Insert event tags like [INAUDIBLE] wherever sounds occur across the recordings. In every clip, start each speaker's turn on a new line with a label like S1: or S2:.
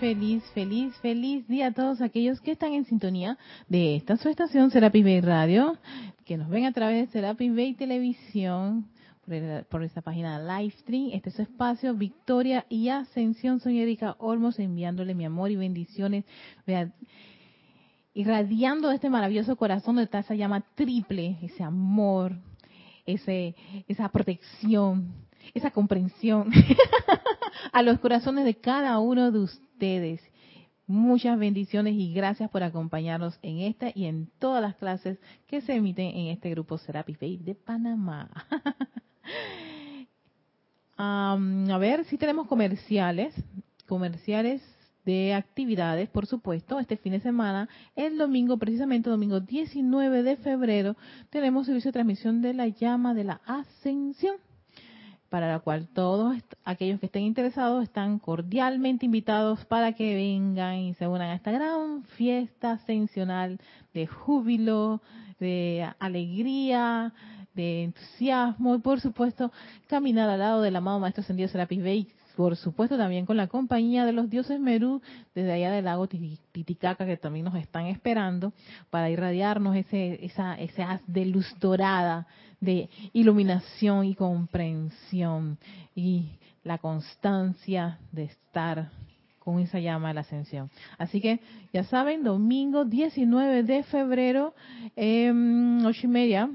S1: feliz, feliz, feliz día a todos aquellos que están en sintonía de esta su estación Serapis Bay Radio, que nos ven a través de Serapis Bay Televisión, por, esta página Livestream. Este es su espacio, Victoria y Ascensión. Soy Erika Olmos, enviándole mi amor y bendiciones, irradiando este maravilloso corazón donde está esa llama triple, ese amor, ese, esa protección, esa comprensión [LAUGHS] a los corazones de cada uno de ustedes. Muchas bendiciones y gracias por acompañarnos en esta y en todas las clases que se emiten en este grupo Serapis Bay de Panamá. [LAUGHS] a ver, si tenemos comerciales, comerciales de actividades, por supuesto, este fin de semana, el domingo, precisamente domingo 19 de febrero, tenemos servicio de transmisión de la llama de la ascensión, para la cual todos aquellos que estén interesados están cordialmente invitados para que vengan y se unan a esta gran fiesta ascensional de júbilo, de alegría, de entusiasmo y por supuesto caminar al lado del amado Maestro Ascendido Serapis Bey, por supuesto también con la compañía de los dioses Merú desde allá del lago Titicaca que también nos están esperando para irradiarnos ese, esa, haz de luz dorada de iluminación y comprensión y la constancia de estar con esa llama de la ascensión. Así que ya saben, domingo 19 de febrero, eh, ocho y media,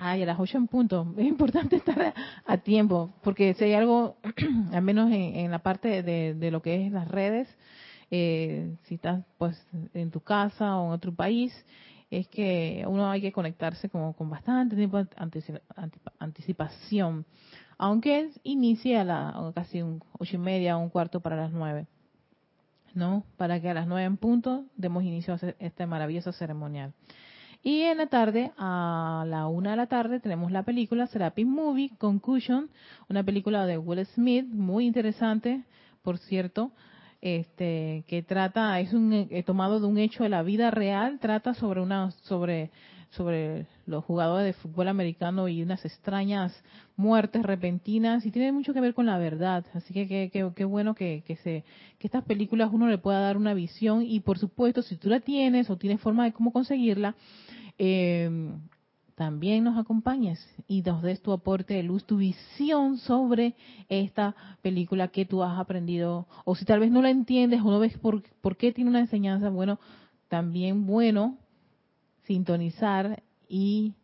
S1: Ay, a las 8 en punto. [LAUGHS] Es importante estar a, tiempo, porque si hay algo, [CLEARS THROAT] al menos en, la parte de, lo que es las redes, eh, si estás pues en tu casa o en otro país, es que uno hay que conectarse como con bastante tiempo de anticipación, aunque inicie a la casi un ocho y media o un cuarto para las nueve, ¿no? Para que a las nueve en punto demos inicio a este maravilloso ceremonial. Y en la tarde, a la una de la tarde, tenemos la película Serapis Movie Concussion, una película de Will Smith, muy interesante, por cierto, este, que trata, es un eh, tomado de un hecho de la vida real, trata sobre una, sobre, sobre los jugadores de fútbol americano y unas extrañas muertes repentinas y tiene mucho que ver con la verdad. Así que qué bueno que, que, se, que estas películas uno le pueda dar una visión y por supuesto si tú la tienes o tienes forma de cómo conseguirla, eh, también nos acompañes y nos des tu aporte de luz, tu visión sobre esta película que tú has aprendido, o si tal vez no la entiendes o no ves por, por qué tiene una enseñanza, bueno, también bueno sintonizar y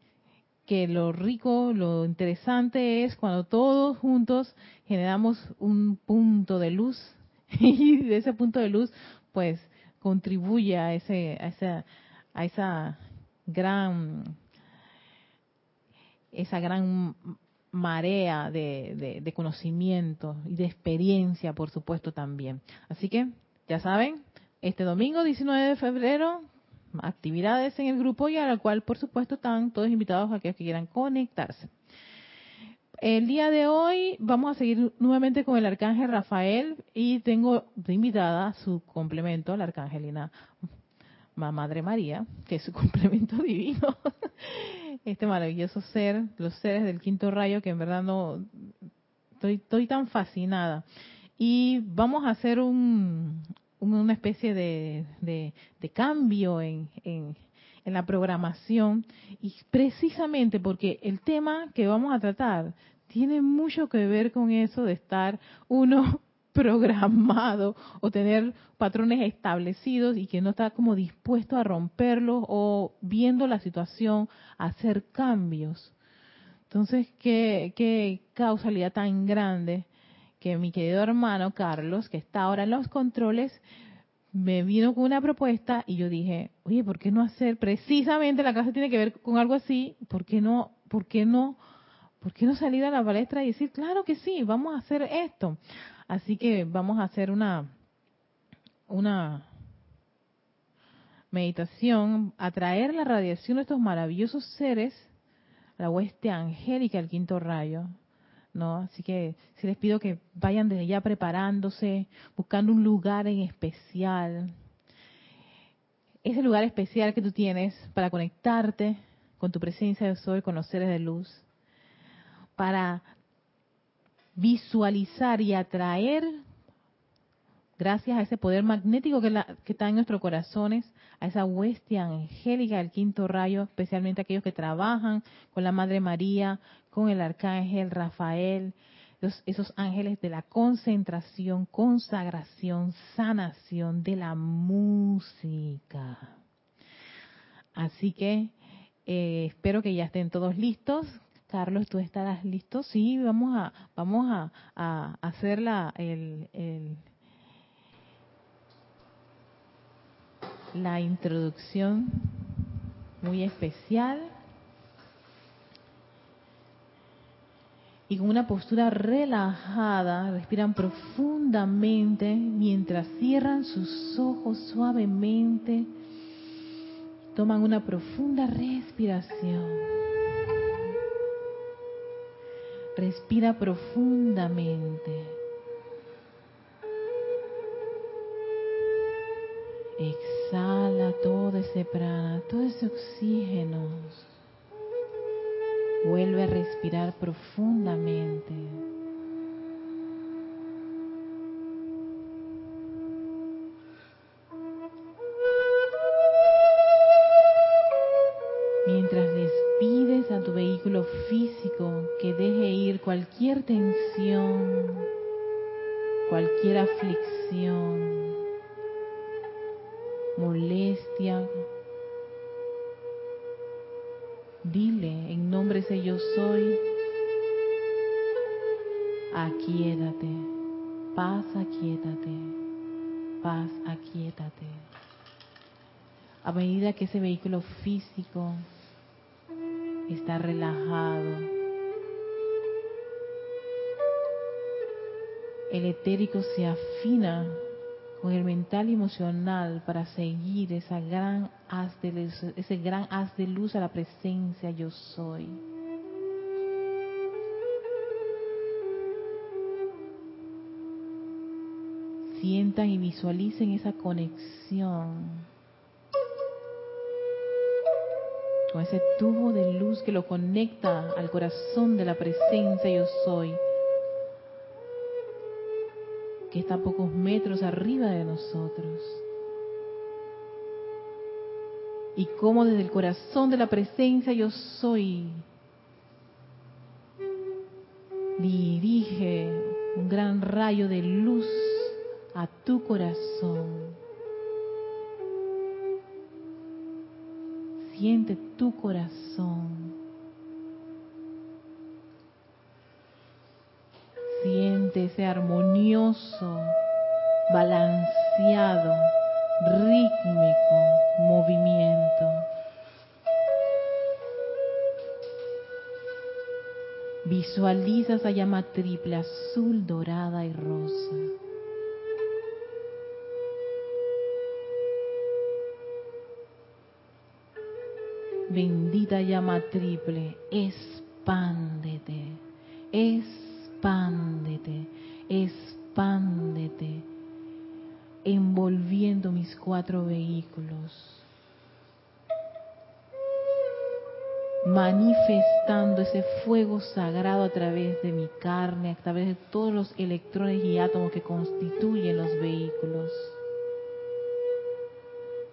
S1: que lo rico, lo interesante es cuando todos juntos generamos un punto de luz [LAUGHS] y de ese punto de luz pues contribuye a ese a esa a esa gran esa gran marea de, de, conocimiento y de experiencia, por supuesto, también. Así que, ya saben, este domingo 19 de febrero, actividades en el grupo y a la cual, por supuesto, están todos invitados aquellos que quieran conectarse. El día de hoy vamos a seguir nuevamente con el arcángel Rafael y tengo de invitada su complemento, la arcángelina Madre María, que es su [LAUGHS] complemento divino. Este maravilloso ser, los seres del quinto rayo, que en verdad no estoy, estoy tan fascinada. Y vamos a hacer un, una especie de, de, cambio en, en, en la programación y precisamente porque el tema que vamos a tratar tiene mucho que ver con eso de estar uno [LAUGHS] programado o tener patrones establecidos y que no está como dispuesto a romperlos o viendo la situación hacer cambios. Entonces, qué, qué causalidad tan grande que mi querido hermano Carlos, que está ahora en los controles, me vino con una propuesta y yo dije, oye, ¿por qué no hacer precisamente la clase tiene que ver con algo así? ¿Por qué no, por qué no, por qué no salir a la palestra y decir, claro que sí, vamos a hacer esto? Así que vamos a hacer una, una meditación, atraer la radiación de estos maravillosos seres, la hueste angélica, el quinto rayo, ¿no? Así que si les pido que vayan desde ya preparándose, buscando un lugar en especial, ese lugar especial que tú tienes para conectarte con tu presencia de sol, con los seres de luz, para visualizar y atraer gracias a ese poder magnético que, que, está en nuestros corazones, a esa huestia angélica del quinto rayo, especialmente aquellos que trabajan con la Madre María, con el Arcángel Rafael, esos ángeles de la concentración, consagración, sanación de la música. Así que eh, espero que ya estén todos listos. Carlos, ¿tú estarás listo? Sí, vamos a, vamos a, a hacer la, el, el, la introducción muy especial. Y con una postura relajada respiran profundamente mientras cierran sus ojos suavemente. Toman una profunda respiración. Respira profundamente. Exhala todo ese prana, todo ese oxígeno Vuelve a respirar profundamente. Mientras despides a tu vehículo físico que deje ir cualquier tensión, cualquier aflicción, molestia, Dile en nombre de yo soy, aquíétate, paz, aquíétate, paz, aquíétate. A medida que ese vehículo físico está relajado, el etérico se afina con el mental y emocional para seguir esa gran haz de ese gran haz de luz a la presencia yo soy. Sientan y visualicen esa conexión con ese tubo de luz que lo conecta al corazón de la presencia yo soy que está a pocos metros arriba de nosotros. Y como desde el corazón de la presencia yo soy, dirige un gran rayo de luz a tu corazón. Siente tu corazón. Siente ese armonioso, balanceado, rítmico movimiento. Visualiza esa llama triple, azul, dorada y rosa. Bendita llama triple, expándete, expándete expándete, envolviendo mis cuatro vehículos, manifestando ese fuego sagrado a través de mi carne, a través de todos los electrones y átomos que constituyen los vehículos.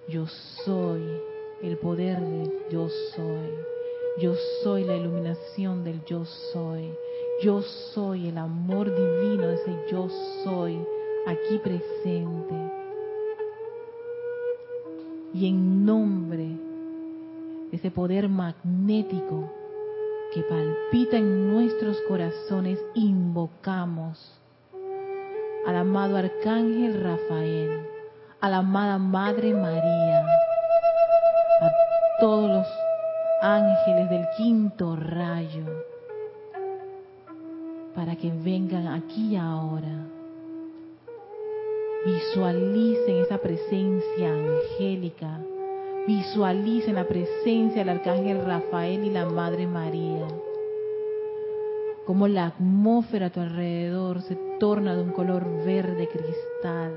S1: Yo soy el poder del yo soy. Yo soy la iluminación del yo soy. Yo soy el amor divino de ese yo soy aquí presente. Y en nombre de ese poder magnético que palpita en nuestros corazones, invocamos al amado Arcángel Rafael, a la amada Madre María, a todos los ángeles del quinto rayo, para que vengan aquí ahora. Visualicen esa presencia angélica. Visualicen la presencia del arcángel Rafael y la Madre María. Como la atmósfera a tu alrededor se torna de un color verde cristal.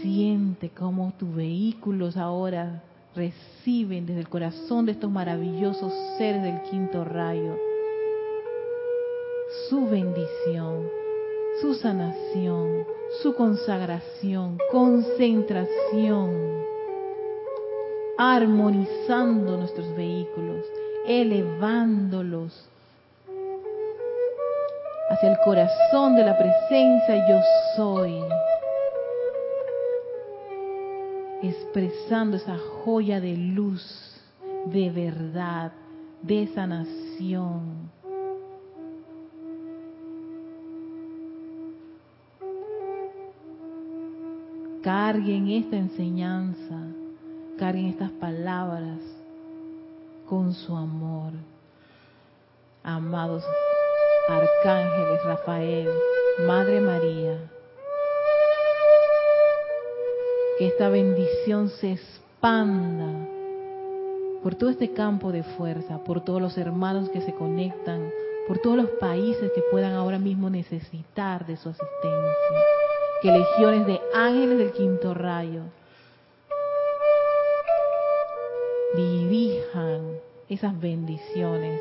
S1: Siente cómo tus vehículos ahora reciben desde el corazón de estos maravillosos seres del quinto rayo su bendición, su sanación, su consagración, concentración, armonizando nuestros vehículos, elevándolos hacia el corazón de la presencia yo soy, expresando esa joya de luz, de verdad, de sanación. Carguen esta enseñanza, carguen estas palabras con su amor. Amados arcángeles Rafael, Madre María, que esta bendición se expanda por todo este campo de fuerza, por todos los hermanos que se conectan, por todos los países que puedan ahora mismo necesitar de su asistencia. Que legiones de ángeles del quinto rayo dirijan esas bendiciones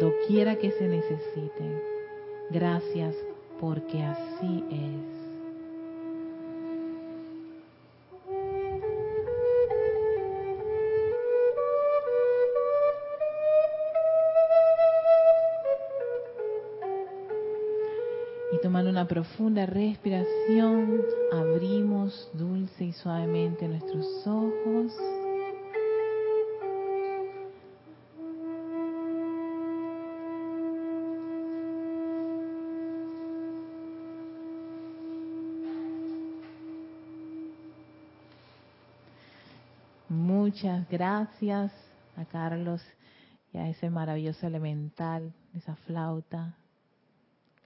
S1: doquiera que se necesiten. Gracias porque así es. Una profunda respiración, abrimos dulce y suavemente nuestros ojos. Muchas gracias a Carlos y a ese maravilloso elemental, esa flauta,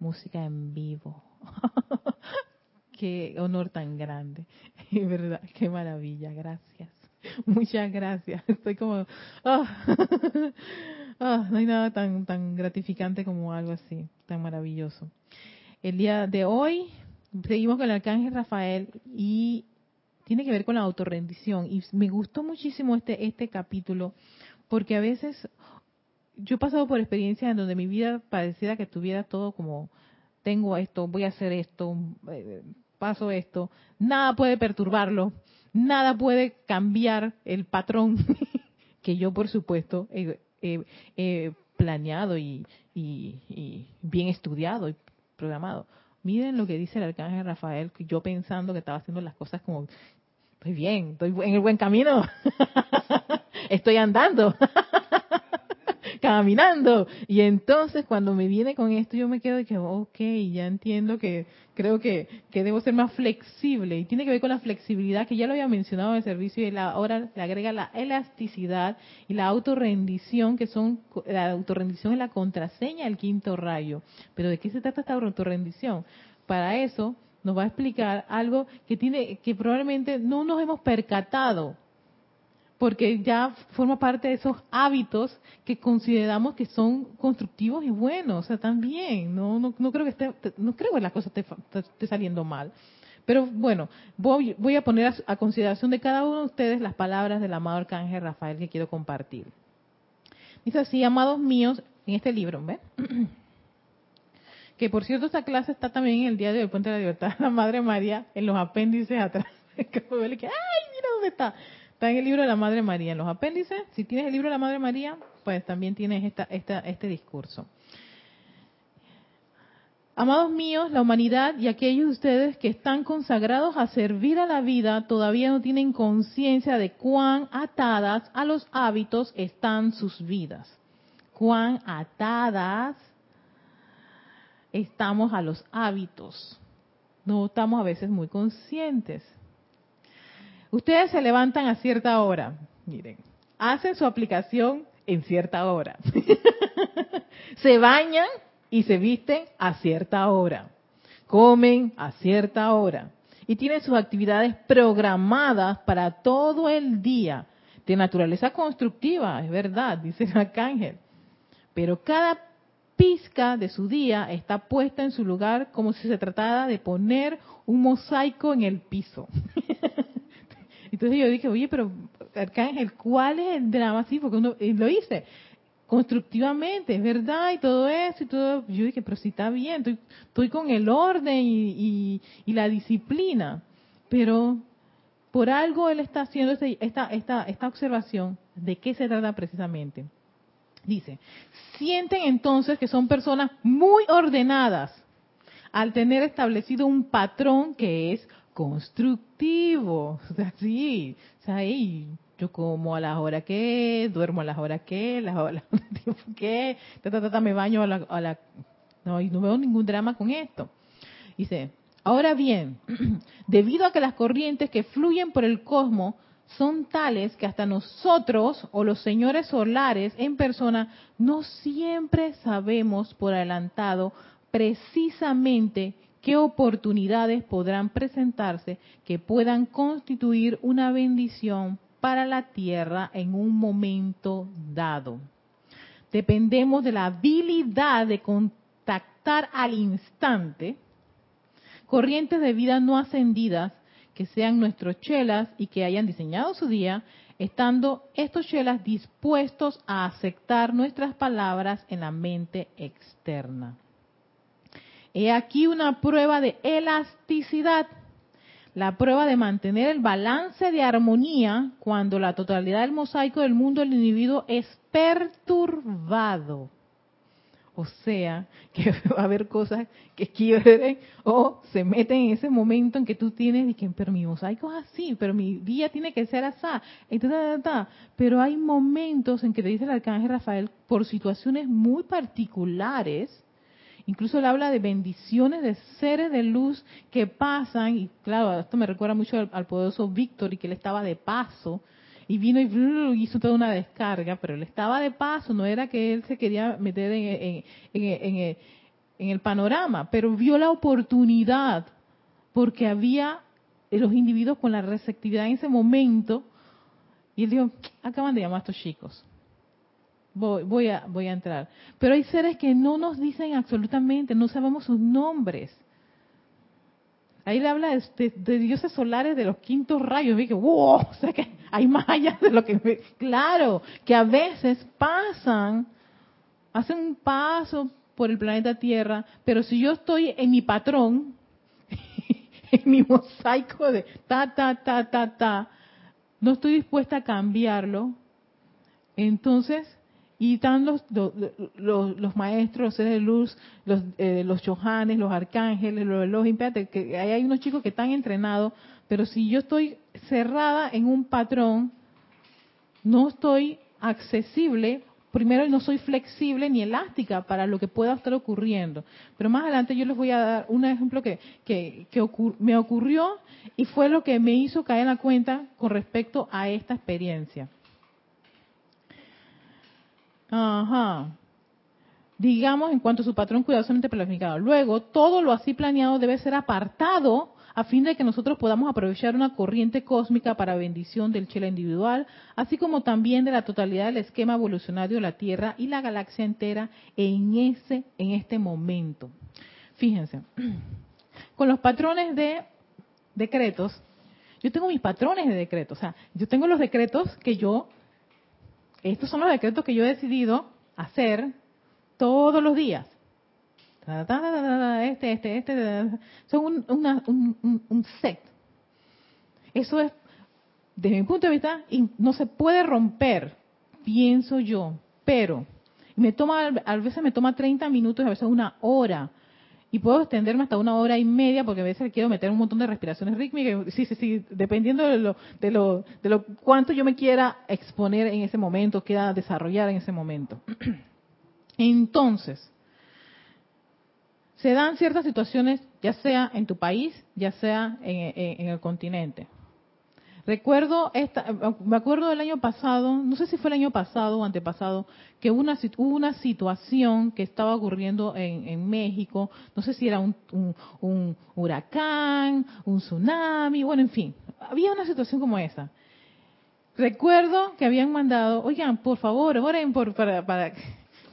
S1: música en vivo. [LAUGHS] qué honor tan grande, [LAUGHS] verdad, qué maravilla, gracias. [LAUGHS] Muchas gracias. Estoy como, ah, ah, no hay nada tan tan gratificante como algo así, tan maravilloso. El día de hoy seguimos con el arcángel Rafael y tiene que ver con la autorrendición. Y me gustó muchísimo este, este capítulo, porque a veces yo he pasado por experiencias en donde mi vida pareciera que tuviera todo como, tengo esto, voy a hacer esto, eh, paso esto, nada puede perturbarlo, nada puede cambiar el patrón [LAUGHS] que yo, por supuesto, he, planeado y, y bien estudiado y programado. Miren lo que dice el arcángel Rafael, yo pensando que estaba haciendo las cosas como, estoy bien, estoy en el buen camino, [LAUGHS] estoy andando, [LAUGHS] caminando. Y entonces cuando me viene con esto, yo me quedo de que, ok, ya entiendo que creo que, que debo ser más flexible. Y tiene que ver con la flexibilidad, que ya lo había mencionado en el servicio, y ahora le agrega la elasticidad y la autorrendición, que son, la autorrendición es la contraseña del quinto rayo. Pero ¿de qué se trata esta autorrendición? Para eso nos va a explicar algo que tiene que probablemente no nos hemos percatado porque ya forma parte de esos hábitos que consideramos que son constructivos y buenos, o sea, también, no no, no creo que esté, no creo que la cosa esté, saliendo mal. Pero bueno, voy, voy a poner a, consideración de cada uno de ustedes las palabras del amado arcángel Rafael que quiero compartir. Dice así, amados míos, en este libro, ¿ven? [CLEARS THROAT] que por cierto esta clase está también en el día de hoy, Puente de la Libertad, [LAUGHS] la Madre María, en los apéndices atrás. [LAUGHS] ¡Ay, mira dónde está! Está en el libro de la Madre María, en los apéndices. Si tienes el libro de la Madre María, pues también tienes esta, este discurso. Amados míos, la humanidad y aquellos de ustedes que están consagrados a servir a la vida todavía no tienen conciencia de cuán atadas a los hábitos están sus vidas. Cuán atadas estamos a los hábitos. No estamos a veces muy conscientes. Ustedes se levantan a cierta hora, miren, hacen su aplicación en cierta hora. [LAUGHS] se bañan y se visten a cierta hora. Comen a cierta hora. Y tienen sus actividades programadas para todo el día. De naturaleza constructiva, es verdad, dice el arcángel. Pero cada pizca de su día está puesta en su lugar como si se tratara de poner un mosaico en el piso. [LAUGHS] Entonces yo dije, oye, pero Arcángel, ¿cuál es el drama? Sí, porque uno lo hice. constructivamente, es verdad, y todo eso, y todo. Yo dije, pero si está bien, estoy, con el orden y, y, la disciplina. Pero por algo él está haciendo esta, esta observación. ¿De qué se trata precisamente? Dice, sienten entonces que son personas muy ordenadas al tener establecido un patrón que es constructivo. [LAUGHS] O sea, sí, o sea, yo como a las horas que, duermo a las horas que, las horas [LAUGHS] que, me baño a la, a la, no, y no veo ningún drama con esto. Dice, ahora bien, [CLEARS THROAT] debido a que las corrientes que fluyen por el cosmos son tales que hasta nosotros o los señores solares en persona no siempre sabemos por adelantado precisamente qué oportunidades podrán presentarse que puedan constituir una bendición para la tierra en un momento dado. Dependemos de la habilidad de contactar al instante corrientes de vida no ascendidas que sean nuestros chelas y que hayan diseñado su día, estando estos chelas dispuestos a aceptar nuestras palabras en la mente externa. He aquí una prueba de elasticidad la prueba de mantener el balance de armonía cuando la totalidad del mosaico del mundo del individuo es perturbado. O sea, [LAUGHS] que va a haber cosas que quieren o se meten en ese momento en que tú tienes y que, pero mi mosaico es así, pero mi día tiene que ser así. Pero hay momentos en que te dice el arcángel Rafael, por situaciones muy particulares, Incluso él habla de bendiciones de seres de luz que pasan, y claro, esto me recuerda mucho al, poderoso Víctor y que él estaba de paso, y vino y hizo toda una descarga, pero él estaba de paso, no era que él se quería meter en, en, el panorama, pero vio la oportunidad, porque había los individuos con la receptividad en ese momento, y él dijo, acaban de llamar a estos chicos voy, a, voy a entrar. Pero hay seres que no nos dicen absolutamente, no sabemos sus nombres. Ahí le habla de, dioses solares de los quintos rayos. dije, wow, [LAUGHS] o sea que hay más allá de lo que... Claro, que a veces pasan, hacen un paso por el planeta Tierra, pero si yo estoy en mi patrón, [LAUGHS] en mi mosaico de ta, ta, ta, ta, ta, no estoy dispuesta a cambiarlo, entonces y están los, los, maestros, los seres de luz, los, eh, los chohanes, los arcángeles, los, los que hay unos chicos que están entrenados, pero si yo estoy cerrada en un patrón, no estoy accesible, primero no soy flexible ni elástica para lo que pueda estar ocurriendo. Pero más adelante yo les voy a dar un ejemplo que, que, que me ocurrió y fue lo que me hizo caer en la cuenta con respecto a esta experiencia. Ajá. Digamos en cuanto a su patrón cuidadosamente planificado. Luego, todo lo así planeado debe ser apartado a fin de que nosotros podamos aprovechar una corriente cósmica para bendición del chela individual, así como también de la totalidad del esquema evolucionario de la Tierra y la galaxia entera en ese en este momento. Fíjense. [CLEARS THROAT] Con los patrones de decretos, yo tengo mis patrones de decretos, o sea, yo tengo los decretos que yo estos son los decretos que yo he decidido hacer todos los días. Este, este, este, son un, set. Eso es, desde mi punto de vista, no se puede romper, pienso yo, pero me toma, a veces me toma 30 minutos, a veces una hora y puedo extenderme hasta una hora y media porque a veces quiero meter un montón de respiraciones rítmicas. Sí, sí, sí, dependiendo de lo, de lo, de lo cuánto yo me quiera exponer en ese momento, quiera desarrollar en ese momento. [CLEARS THROAT] Entonces, se dan ciertas situaciones, ya sea en tu país, ya sea en el continente. Recuerdo, esta, me acuerdo del año pasado, no sé si fue el año pasado o antepasado, que hubo una, una situación que estaba ocurriendo en, México, no sé si era un, huracán, un tsunami, bueno, en fin, había una situación como esa. Recuerdo que habían mandado, oigan, por favor, oren por, para, para...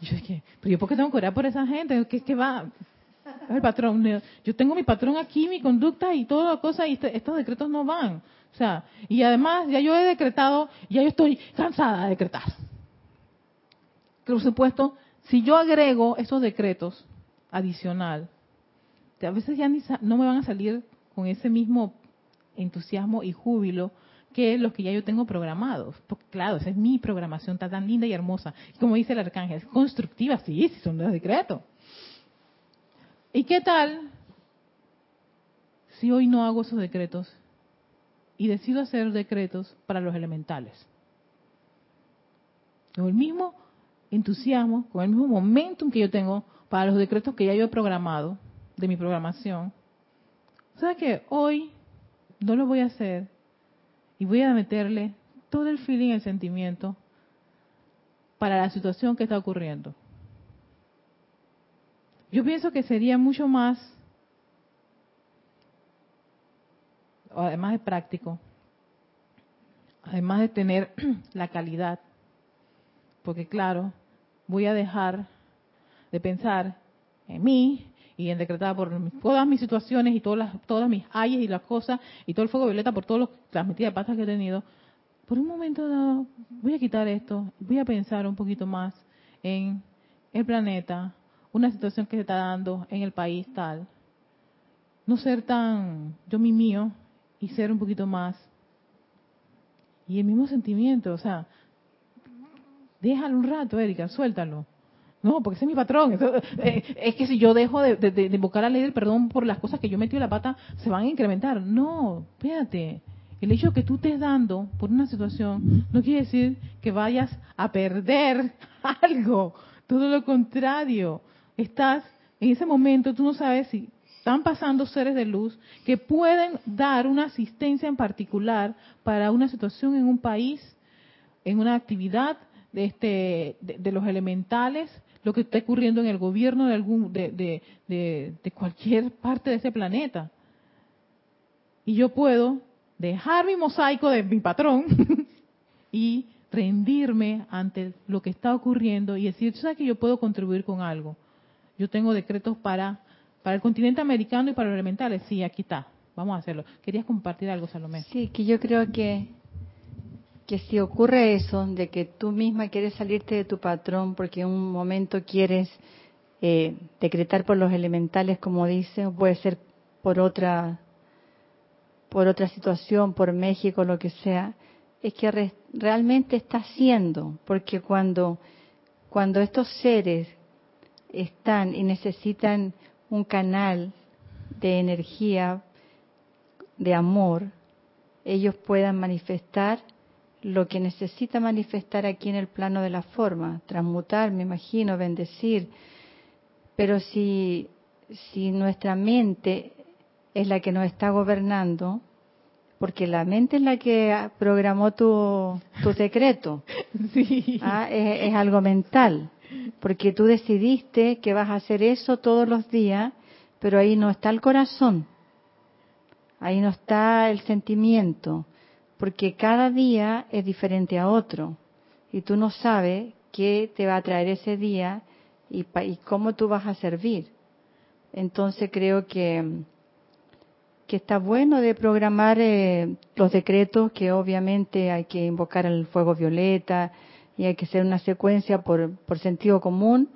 S1: Yo dije, pero yo por qué tengo que orar por esa gente, ¿qué, qué va? El patrón, yo tengo mi patrón aquí, mi conducta y todas las cosas, y este, estos decretos no van. O sea, y además ya yo he decretado, ya yo estoy cansada de decretar. por supuesto, si yo agrego esos decretos adicional, a veces ya no me van a salir con ese mismo entusiasmo y júbilo que los que ya yo tengo programados. Porque claro, esa es mi programación, está tan linda y hermosa. como dice el arcángel, es constructiva, sí, sí son los decretos. ¿Y qué tal si hoy no hago esos decretos y decido hacer decretos para los elementales? Con el mismo entusiasmo, con el mismo momentum que yo tengo para los decretos que ya yo he programado de mi programación. ¿Sabes qué? Hoy no lo voy a hacer y voy a meterle todo el feeling, el sentimiento para la situación que está ocurriendo. Yo pienso que sería mucho más, además de práctico, además de tener [CLEARS THROAT] la calidad, porque claro, voy a dejar de pensar en mí y en decretar por todas mis situaciones y todas las, todas mis ayes y las cosas y todo el fuego violeta por todas las metidas de que he tenido. Por un momento dado, voy a quitar esto, voy a pensar un poquito más en el planeta, una situación que se está dando en el país tal. No ser tan yo mi mío y ser un poquito más. Y el mismo sentimiento, o sea, déjalo un rato, Erika, suéltalo. No, porque ese es mi patrón. Eh, es que si yo dejo de, de, invocar la ley del perdón por las cosas que yo metí en la pata, se van a incrementar. No, espérate. El hecho de que tú estés dando por una situación no quiere decir que vayas a perder [LAUGHS] algo. Todo lo contrario estás en ese momento, tú no sabes si están pasando seres de luz que pueden dar una asistencia en particular para una situación en un país, en una actividad de, este, de, los elementales, lo que está ocurriendo en el gobierno de, algún, de, de cualquier parte de ese planeta. Y yo puedo dejar mi mosaico de mi patrón [LAUGHS] y rendirme ante lo que está ocurriendo y decir, ¿sabes que yo puedo contribuir con algo? Yo tengo decretos para, para el continente americano y para los elementales. Sí, aquí está. Vamos a hacerlo. ¿Querías compartir algo, Salomé?
S2: Sí, que yo creo que, que si ocurre eso, de que tú misma quieres salirte de tu patrón porque en un momento quieres eh, decretar por los elementales, como dice, puede ser por otra por otra situación, por México, lo que sea, es que realmente está haciendo, porque cuando cuando estos seres están y necesitan un canal de energía, de amor, ellos puedan manifestar lo que necesita manifestar aquí en el plano de la forma, transmutar, me imagino, bendecir. Pero si, si nuestra mente es la que nos está gobernando, porque la mente es la que programó tu, tu [LAUGHS] secreto, ¿ah? es algo mental porque tú decidiste que vas a hacer eso todos los días, pero ahí no está el corazón, ahí no está el sentimiento, porque cada día es diferente a otro y tú no sabes qué te va a traer ese día y, cómo tú vas a servir. Entonces creo que, que está bueno de programar eh, los decretos, que obviamente hay que invocar el fuego violeta, y hay que hacer una secuencia por, por sentido común,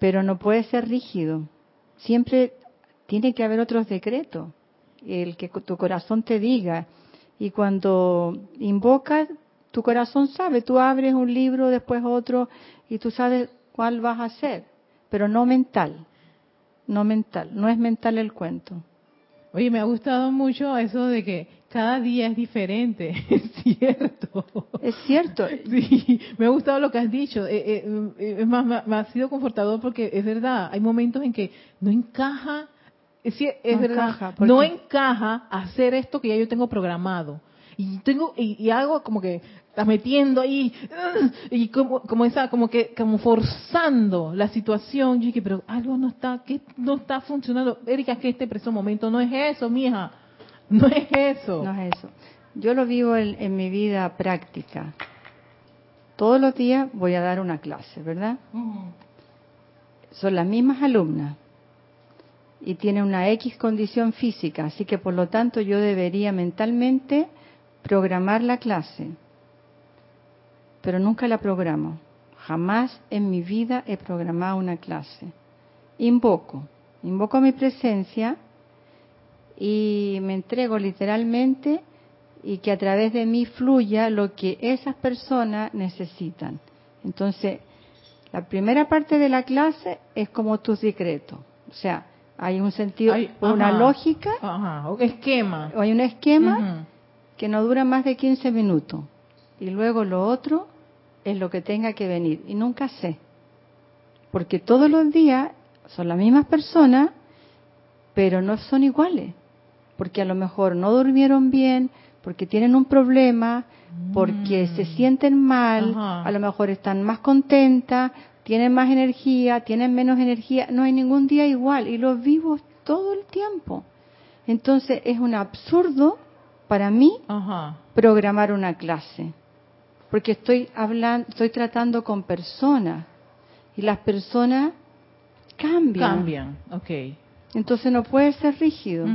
S2: pero no puede ser rígido. Siempre tiene que haber otros decretos, el que tu corazón te diga. Y cuando invocas, tu corazón sabe, tú abres un libro, después otro, y tú sabes cuál vas a hacer, pero no mental, no mental, no es mental el cuento.
S1: Oye, me ha gustado mucho eso de que cada día es diferente, [LAUGHS] es cierto.
S2: Es cierto.
S1: Sí, me ha gustado lo que has dicho. Eh, eh, es más, me ha sido confortador porque es verdad, hay momentos en que no encaja, es, es verdad, no encaja hacer esto que ya yo tengo programado. Y tengo y hago como que está metiendo ahí y como, como esa como que como forzando la situación yo dije pero algo no está que no está funcionando Erika que este preciso momento no es eso mija no es eso.
S2: No es eso. Yo lo vivo en, mi vida práctica. Todos los días voy a dar una clase verdad son las mismas alumnas y tienen una X condición física así que por lo tanto yo debería mentalmente programar la clase pero nunca la programo, Jamás en mi vida he programado una clase. Invoco, invoco mi presencia y me entrego literalmente y que a través de mí fluya lo que esas personas necesitan. Entonces, la primera parte de la clase es como tus decretos. O sea, hay un sentido, una lógica,
S1: ajá, esquema.
S2: Hay un esquema que no dura más de 15 minutos. Y luego lo otro es lo que tenga que venir. Y nunca sé. Porque todos los días son las mismas personas, pero no son iguales. Porque a lo mejor no durmieron bien, porque tienen un problema, porque se mm. sienten mal, a lo mejor están más contentas, tienen más energía, tienen menos energía, no hay ningún día igual y los vivo todo el tiempo. Entonces es un absurdo para mí programar una clase, porque estoy hablando, estoy tratando con personas y las personas cambian.
S1: Cambian, ok.
S2: Entonces no puede ser rígido.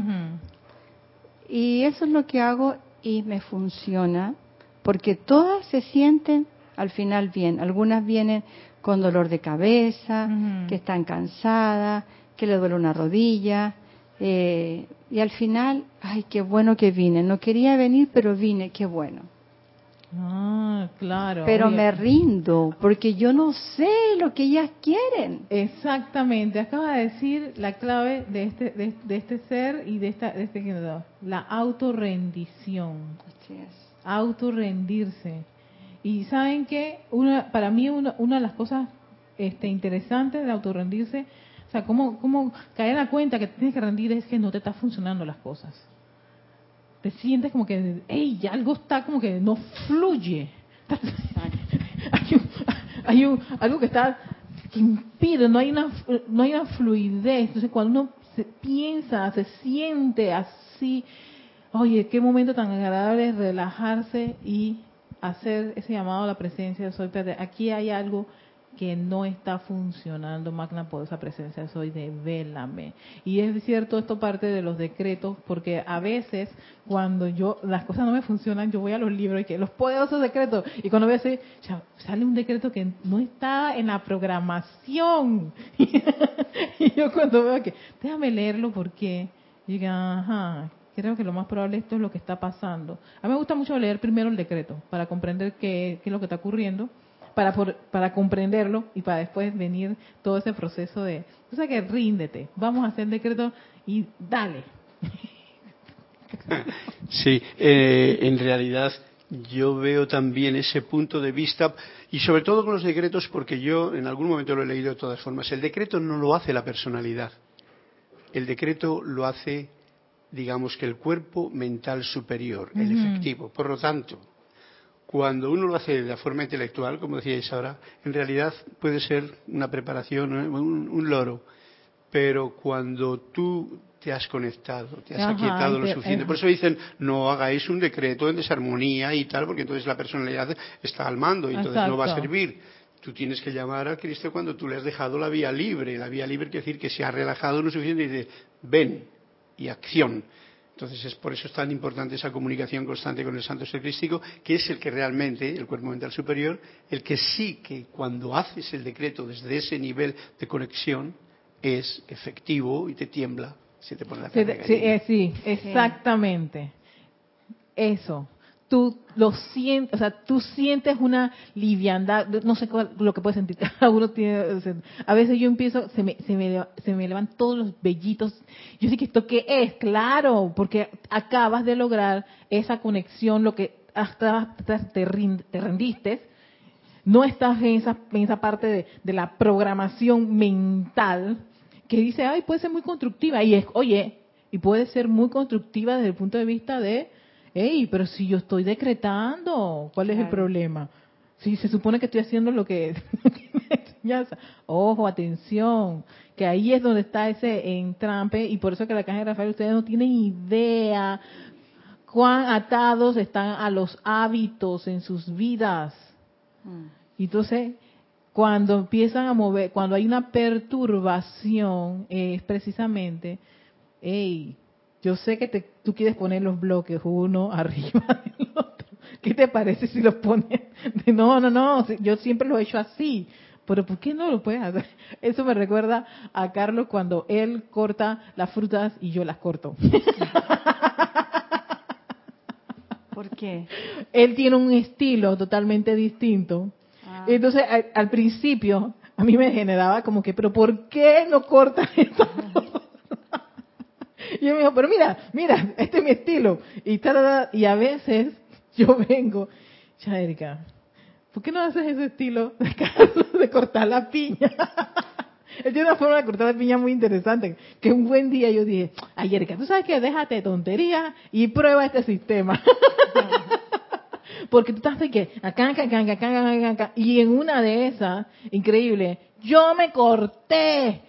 S2: Y eso es lo que hago y me funciona, porque todas se sienten al final bien. Algunas vienen con dolor de cabeza, que están cansadas, que le duele una rodilla. Eh, y al final, ay, qué bueno que vine. No quería venir, pero vine, qué bueno.
S1: Ah, claro.
S2: Pero me rindo, porque yo no sé lo que ellas quieren.
S1: Exactamente. Acaba de decir la clave de este, de, este ser y de esta, de este la autorrendición. Así es. Autorrendirse. Y saben que una, para mí una, una de las cosas este, interesantes de autorrendirse, o sea, cómo, cómo caer la cuenta que tienes que rendir es que no te están funcionando las cosas te sientes como que, hey, ya algo está como que no fluye. hay, un, algo que está que impide, no hay una no hay una fluidez. Entonces cuando uno se piensa, se siente así, oye, qué momento tan agradable es relajarse y hacer ese llamado a la presencia de soy. Aquí hay algo que no está funcionando, magna poderosa presencia soy de vélame. Y es cierto, esto parte de los decretos, porque a veces cuando yo las cosas no me funcionan, yo voy a los libros y que los poderosos decretos, y cuando veo así, sale un decreto que no está en la programación. [LAUGHS] y yo cuando veo que, déjame leerlo porque, diga, ajá, creo que lo más probable esto es lo que está pasando. A mí me gusta mucho leer primero el decreto para comprender qué, qué es lo que está ocurriendo para, para comprenderlo y para después venir todo ese proceso de, o sea que ríndete, vamos a hacer decreto y dale. [LAUGHS]
S3: Sí, eh, en realidad yo veo también ese punto de vista y sobre todo con los decretos porque yo en algún momento lo he leído de todas formas. El decreto no lo hace la personalidad. El decreto lo hace, digamos que el cuerpo mental superior, el efectivo. Por lo tanto, cuando uno lo hace de la forma intelectual, como decíais ahora, en realidad puede ser una preparación, un, loro. Pero cuando tú te has conectado, te has aquietado lo suficiente. Por eso dicen, no hagáis un decreto en desarmonía y tal, porque entonces la personalidad está al mando y entonces no va a servir. Tú tienes que llamar a Cristo cuando tú le has dejado la vía libre. La vía libre quiere decir que se ha relajado lo suficiente y dice, ven y acción. Entonces, es por eso es tan importante esa comunicación constante con el Santo Ser Crístico, que es el que realmente, el cuerpo mental superior, el que sí que cuando haces el decreto desde ese nivel de conexión, es efectivo y te tiembla, se te pone la
S1: sí, sí, sí, exactamente. Eso tú lo sientes, o sea, tú sientes una liviandad, no sé lo que puedes sentir, [LAUGHS] a veces yo empiezo, se me, se me, se me elevan todos los vellitos, yo sé que esto qué es, claro, porque acabas de lograr esa conexión, lo que hasta te, rendiste, no estás en esa, en esa parte de, de la programación mental que dice, ay, puede ser muy constructiva, y es, oye, y puede ser muy constructiva desde el punto de vista de Ey, pero si yo estoy decretando, ¿cuál es el problema? Si se supone que estoy haciendo lo que, [LAUGHS] enseñanza. Ojo, atención, que ahí es donde está ese entrampe y por eso que la caja de Rafael ustedes no tienen idea cuán atados están a los hábitos en sus vidas. Mm. Entonces, cuando empiezan a mover, cuando hay una perturbación, es precisamente, hey, yo sé que te, tú quieres poner los bloques uno [LAUGHS] arriba del otro, ¿qué te parece si lo pones? No, no, no, yo siempre lo he hecho así. Pero ¿por qué no lo puedes hacer? [LAUGHS] Eso me recuerda a Carlos cuando él corta las frutas y yo las corto. [LAUGHS]
S2: ¿Por qué?
S1: Él tiene un estilo totalmente distinto.
S2: Ah.
S1: Entonces, al, al principio, a mí me generaba como que, pero ¿por qué no cortas esto? [LAUGHS] y él me dijo, pero mira, mira, este es mi estilo. Y, tarara, y a veces [LAUGHS] yo vengo, ya Erika, ¿por qué no haces ese estilo [LAUGHS] de cortar la piña? Él tiene una forma de cortar la piña muy interesante, que un buen día yo dije, ay Erika, tú sabes que déjate de tontería y prueba este sistema. Porque tú estás de que, acá, acá, acá, acá, acá, acá, y en una de esas, increíble, yo me corté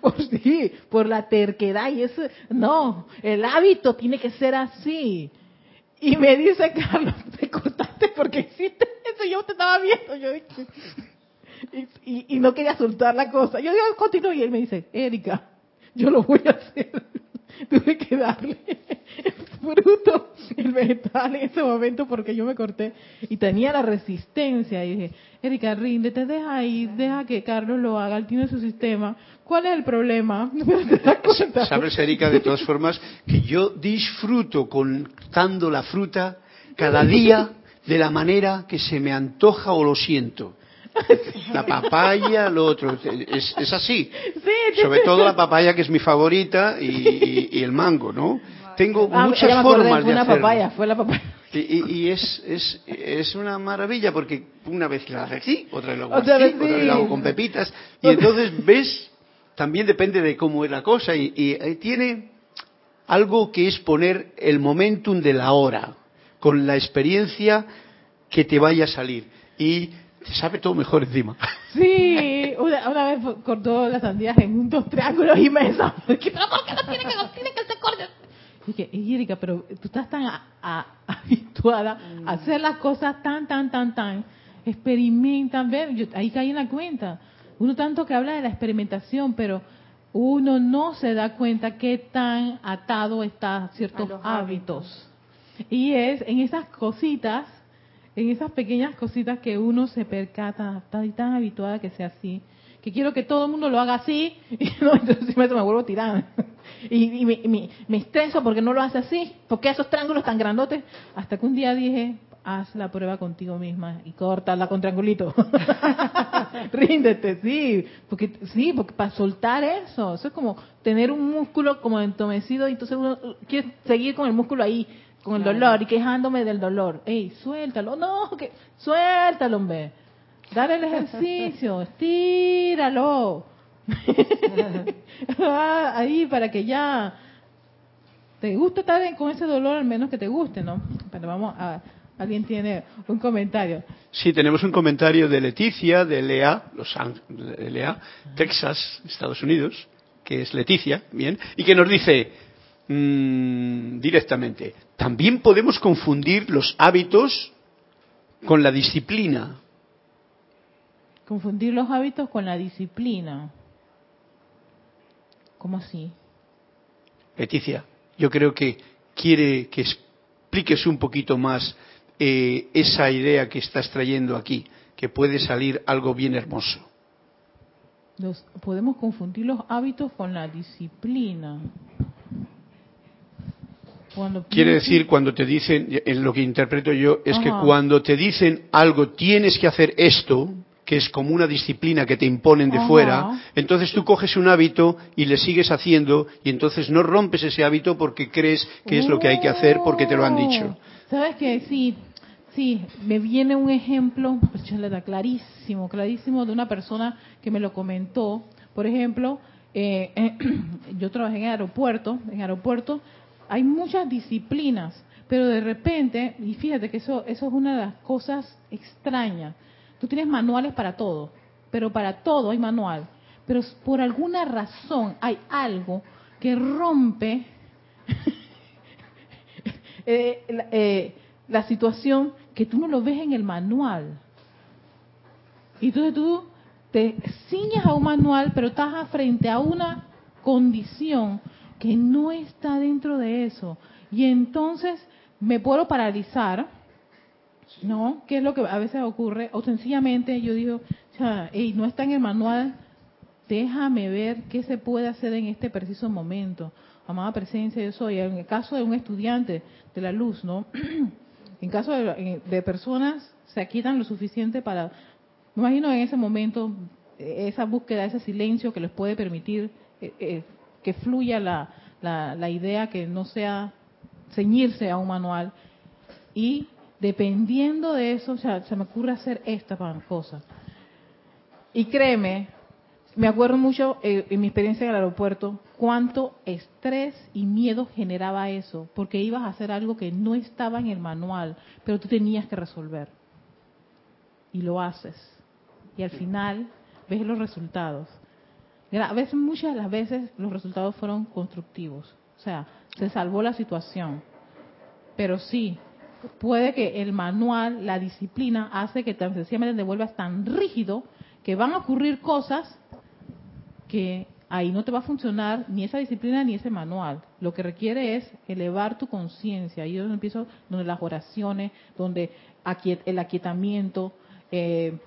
S1: por, [LAUGHS] por, sí, por la terquedad y eso, no, el hábito tiene que ser así. Y me dice [LAUGHS] Carlos, te cortaste porque hiciste eso, yo te estaba viendo, yo y, y- no quería soltar la cosa. Yo digo, continúo y él me dice, Erika, yo lo voy a hacer. [LAUGHS] Tuve que darle fruto, el vegetal en ese momento porque yo me corté y tenía la resistencia. Y dije, Erika, ríndete, deja ahí, deja que Carlos lo haga, él tiene su sistema. ¿Cuál es el problema? [LAUGHS] [LAUGHS]
S3: Sabes, Erika, de todas formas, que yo disfruto cortando la fruta cada día de la manera que se me antoja o lo siento. [LAUGHS] La papaya, lo otro. Es, es así.
S1: Sí,
S3: Sobre todo la papaya, que es mi favorita, y, y- y el mango, ¿no? Tengo
S1: Ah,
S3: muchas
S1: me acordé,
S3: formas
S1: fue
S3: de
S1: una
S3: hacerlo.
S1: papaya, fue la papaya.
S3: Y, y- y es, es, es una maravilla porque una vez la hago así, otra vez la hago
S1: Otra
S3: así,
S1: vez
S3: otra vez
S1: sí.
S3: la hago con pepitas. Y entonces ves, también depende de cómo es la cosa y, y, eh, tiene algo que es poner el momentum de la hora con la experiencia que te vaya a salir. Y te sabe todo mejor encima. [LAUGHS]
S1: Sí, una, una vez cortó las sandías en un dos triángulos y me [LAUGHS] desafió. Dije, pero ¿por qué no tiene que, no tiene que cortes? Dije, y Erika, pero tú estás tan a- a- [LAUGHS] habituada a hacer las cosas tan, tan, tan, tan. Experimenta, ve, yo ahí caí en la cuenta. Uno tanto que habla de la experimentación, pero uno no se da cuenta qué tan atado está a ciertos
S2: A
S1: hábitos. Y es en esas cositas, en esas pequeñas cositas que uno se percata, está tan habituada que sea así, que quiero que todo el mundo lo haga así, [LAUGHS] y no, entonces me, vuelvo tirada. [LAUGHS] Y, y me, y me- me estreso porque no lo hace así, porque esos triángulos tan grandotes, hasta que un día dije, haz la prueba contigo misma y córtala con triangulito. [LAUGHS] Ríndete, sí, porque sí, porque para soltar eso, eso es como tener un músculo como entomecido y entonces uno quiere seguir con el músculo ahí, con el
S2: Claro.
S1: dolor y quejándome del dolor. Ey, suéltalo, no, que suéltalo, hombre. Dale el ejercicio, [LAUGHS] estíralo. [LAUGHS] Ah, ahí para que ya te guste estar con ese dolor, al menos que te guste, ¿no? Pero vamos a alguien tiene un comentario.
S3: Sí, tenemos un comentario de Leticia, de LA, Los de Texas, Estados Unidos, que es Leticia, bien, y que nos dice mm, directamente, también podemos confundir los hábitos con la disciplina.
S1: Confundir los hábitos con la disciplina. ¿Cómo así?
S3: Leticia, yo creo que quiere que expliques un poquito más eh, esa idea que estás trayendo aquí, que puede salir algo bien hermoso.
S1: Los, podemos confundir los hábitos con la disciplina. Cuando
S3: Quiere decir, cuando te dicen, en lo que interpreto yo, es que cuando te dicen algo, tienes que hacer esto, que es como una disciplina que te imponen de
S1: Ajá.
S3: fuera, entonces tú coges un hábito y le sigues haciendo y entonces no rompes ese hábito porque crees que es lo que hay que hacer porque te lo han dicho.
S1: Oh, ¿Sabes qué? Sí, sí, me viene un ejemplo, pues, clarísimo, clarísimo, de una persona que me lo comentó. Por ejemplo, eh, [CLEARS THROAT] yo trabajé en aeropuerto, en aeropuerto hay muchas disciplinas, pero de repente, y fíjate que eso, eso es una de las cosas extrañas, tú tienes manuales para todo, pero para todo hay manual, pero por alguna razón hay algo que rompe [LAUGHS] eh, eh, la situación que tú no lo ves en el manual. Y entonces tú te ciñas a un manual, pero estás frente a una condición que no está dentro de eso. Y entonces me puedo paralizar, ¿no? ¿Qué es lo que a veces ocurre? O sencillamente yo digo, sea, no está en el manual, déjame ver qué se puede hacer en este preciso momento. Amada presencia, yo soy. En el caso de un estudiante de la luz, ¿no? [CLEARS THROAT] en caso de, de personas, se quitan lo suficiente para, me imagino en ese momento, esa búsqueda, ese silencio que les puede permitir eh, eh, que fluya la, la, idea, que no sea ceñirse a un manual. Y dependiendo de eso, o sea, se me ocurre hacer esta cosa. Y créeme, me acuerdo mucho eh, en mi experiencia en el aeropuerto cuánto estrés y miedo generaba eso, porque ibas a hacer algo que no estaba en el manual, pero tú tenías que resolver. Y lo haces. Y al final ves los resultados. A veces, muchas de las veces, los resultados fueron constructivos. O sea, se salvó la situación. Pero sí, puede que el manual, la disciplina, hace que tan sencillamente te vuelvas tan rígido que van a ocurrir cosas que ahí no te va a funcionar ni esa disciplina ni ese manual. Lo que requiere es elevar tu conciencia. Ahí es donde empiezo, donde las oraciones, donde el aquietamiento, eh,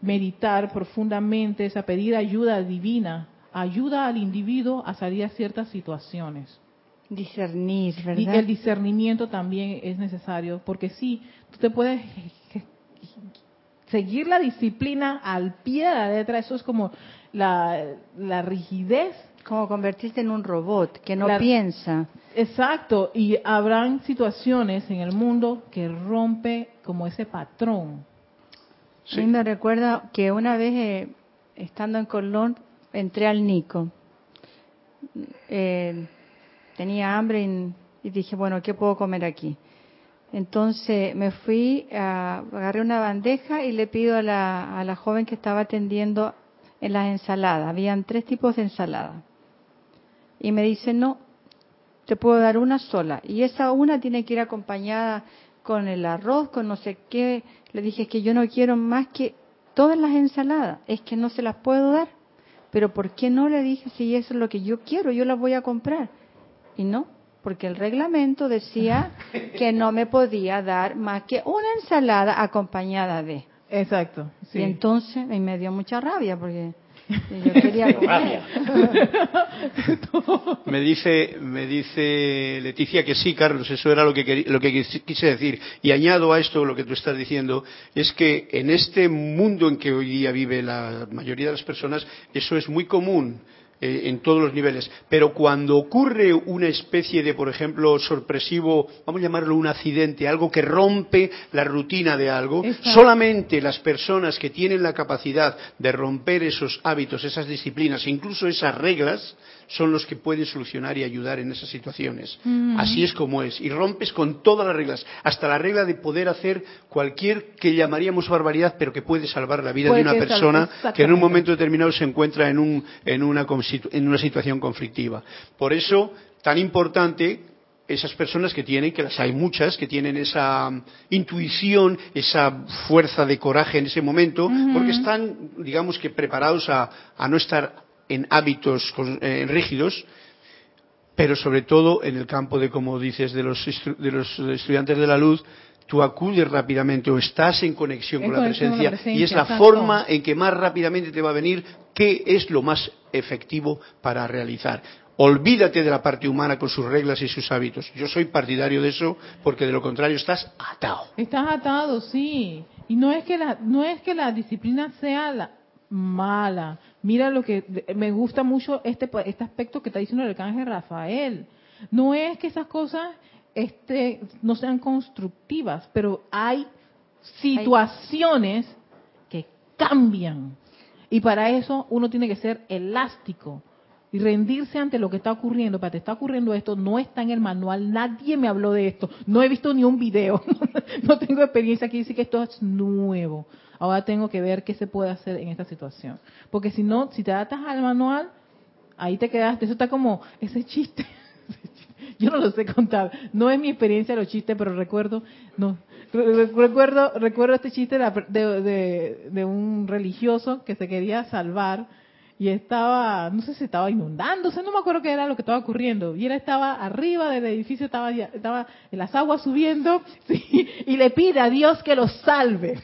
S1: meditar profundamente, esa pedir ayuda divina, ayuda al individuo a salir a ciertas situaciones.
S2: Discernir, ¿verdad?
S1: Y el discernimiento también es necesario, porque sí, tú te puedes seguir la disciplina al pie de la letra, eso es como la, rigidez.
S2: Como convertirte en un robot que no piensa.
S1: Exacto, y habrán situaciones en el mundo que rompe como ese patrón.
S2: A mí me recuerda que una vez eh, estando en Colón entré al Nico. Eh, tenía hambre y, dije, bueno, ¿qué puedo comer aquí? Entonces me fui, a, agarré una bandeja y le pido a la, a la joven que estaba atendiendo en las ensaladas. Habían tres tipos de ensalada. Y me dice, no, te puedo dar una sola. Y esa una tiene que ir acompañada con el arroz, con no sé qué. Le dije, es que yo no quiero más que todas las ensaladas. Es que no se las puedo dar. Pero ¿por qué no le dije si eso es lo que yo quiero? Yo las voy a comprar. Y no, porque el reglamento decía que no me podía dar más que una ensalada acompañada de.
S1: Exacto.
S2: Y entonces me dio mucha rabia porque [LAUGHS] yo quería comer. [LAUGHS]
S3: me dice, me dice Leticia que sí, Carlos, eso era lo que, lo que quise decir. Y añado a esto lo que tú estás diciendo, es que en este mundo en que hoy día vive la mayoría de las personas, eso es muy común eh, en todos los niveles. Pero cuando ocurre una especie de, por ejemplo, sorpresivo, vamos a llamarlo un accidente, algo que rompe la rutina de algo, solamente las personas que tienen la capacidad de romper esos hábitos, esas disciplinas, incluso esas reglas, son los que pueden solucionar y ayudar en esas situaciones. Así es como es. Y rompes con todas las reglas, hasta la regla de poder hacer cualquier que llamaríamos barbaridad, pero que puede salvar la vida de una persona que en un momento determinado se encuentra en, un, en, una, en una situación conflictiva. Por eso, tan importante esas personas que tienen, que las hay muchas, que tienen esa intuición, esa fuerza de coraje en ese momento, porque están, digamos que, preparados a, a no estar en hábitos eh, rígidos, pero sobre todo en el campo de, como dices, de los, de los estudiantes de la luz, tú acudes rápidamente o estás en conexión, con, la presencia, y es la forma en que más rápidamente te va a venir qué es lo más efectivo para realizar. Olvídate de la parte humana con sus reglas y sus hábitos. Yo soy partidario de eso porque de lo contrario estás atado.
S1: Estás atado, sí. Y no es que la, no es que la disciplina sea la, mala. Mira lo que me gusta mucho este este aspecto que está diciendo el arcángel Rafael. No es que esas cosas este, no sean constructivas, pero hay situaciones que cambian. Y para eso uno tiene que ser elástico y rendirse ante lo que está ocurriendo. Para te está ocurriendo esto, no está en el manual, nadie me habló de esto, no he visto ni un video, [LAUGHS] no tengo experiencia aquí, dice que esto es nuevo. Ahora tengo que ver qué se puede hacer en esta situación. Porque si no, si te atas al manual, ahí te quedaste. Eso está como ese chiste. [LAUGHS] Yo no lo sé contar. No es mi experiencia los chistes, pero recuerdo, no, recuerdo, recuerdo este chiste de, de un religioso que se quería salvar y estaba, no sé si estaba inundándose, no me acuerdo qué era lo que estaba ocurriendo. Y él estaba arriba del edificio, estaba, estaba en las aguas subiendo [LAUGHS] y le pide a Dios que lo salve.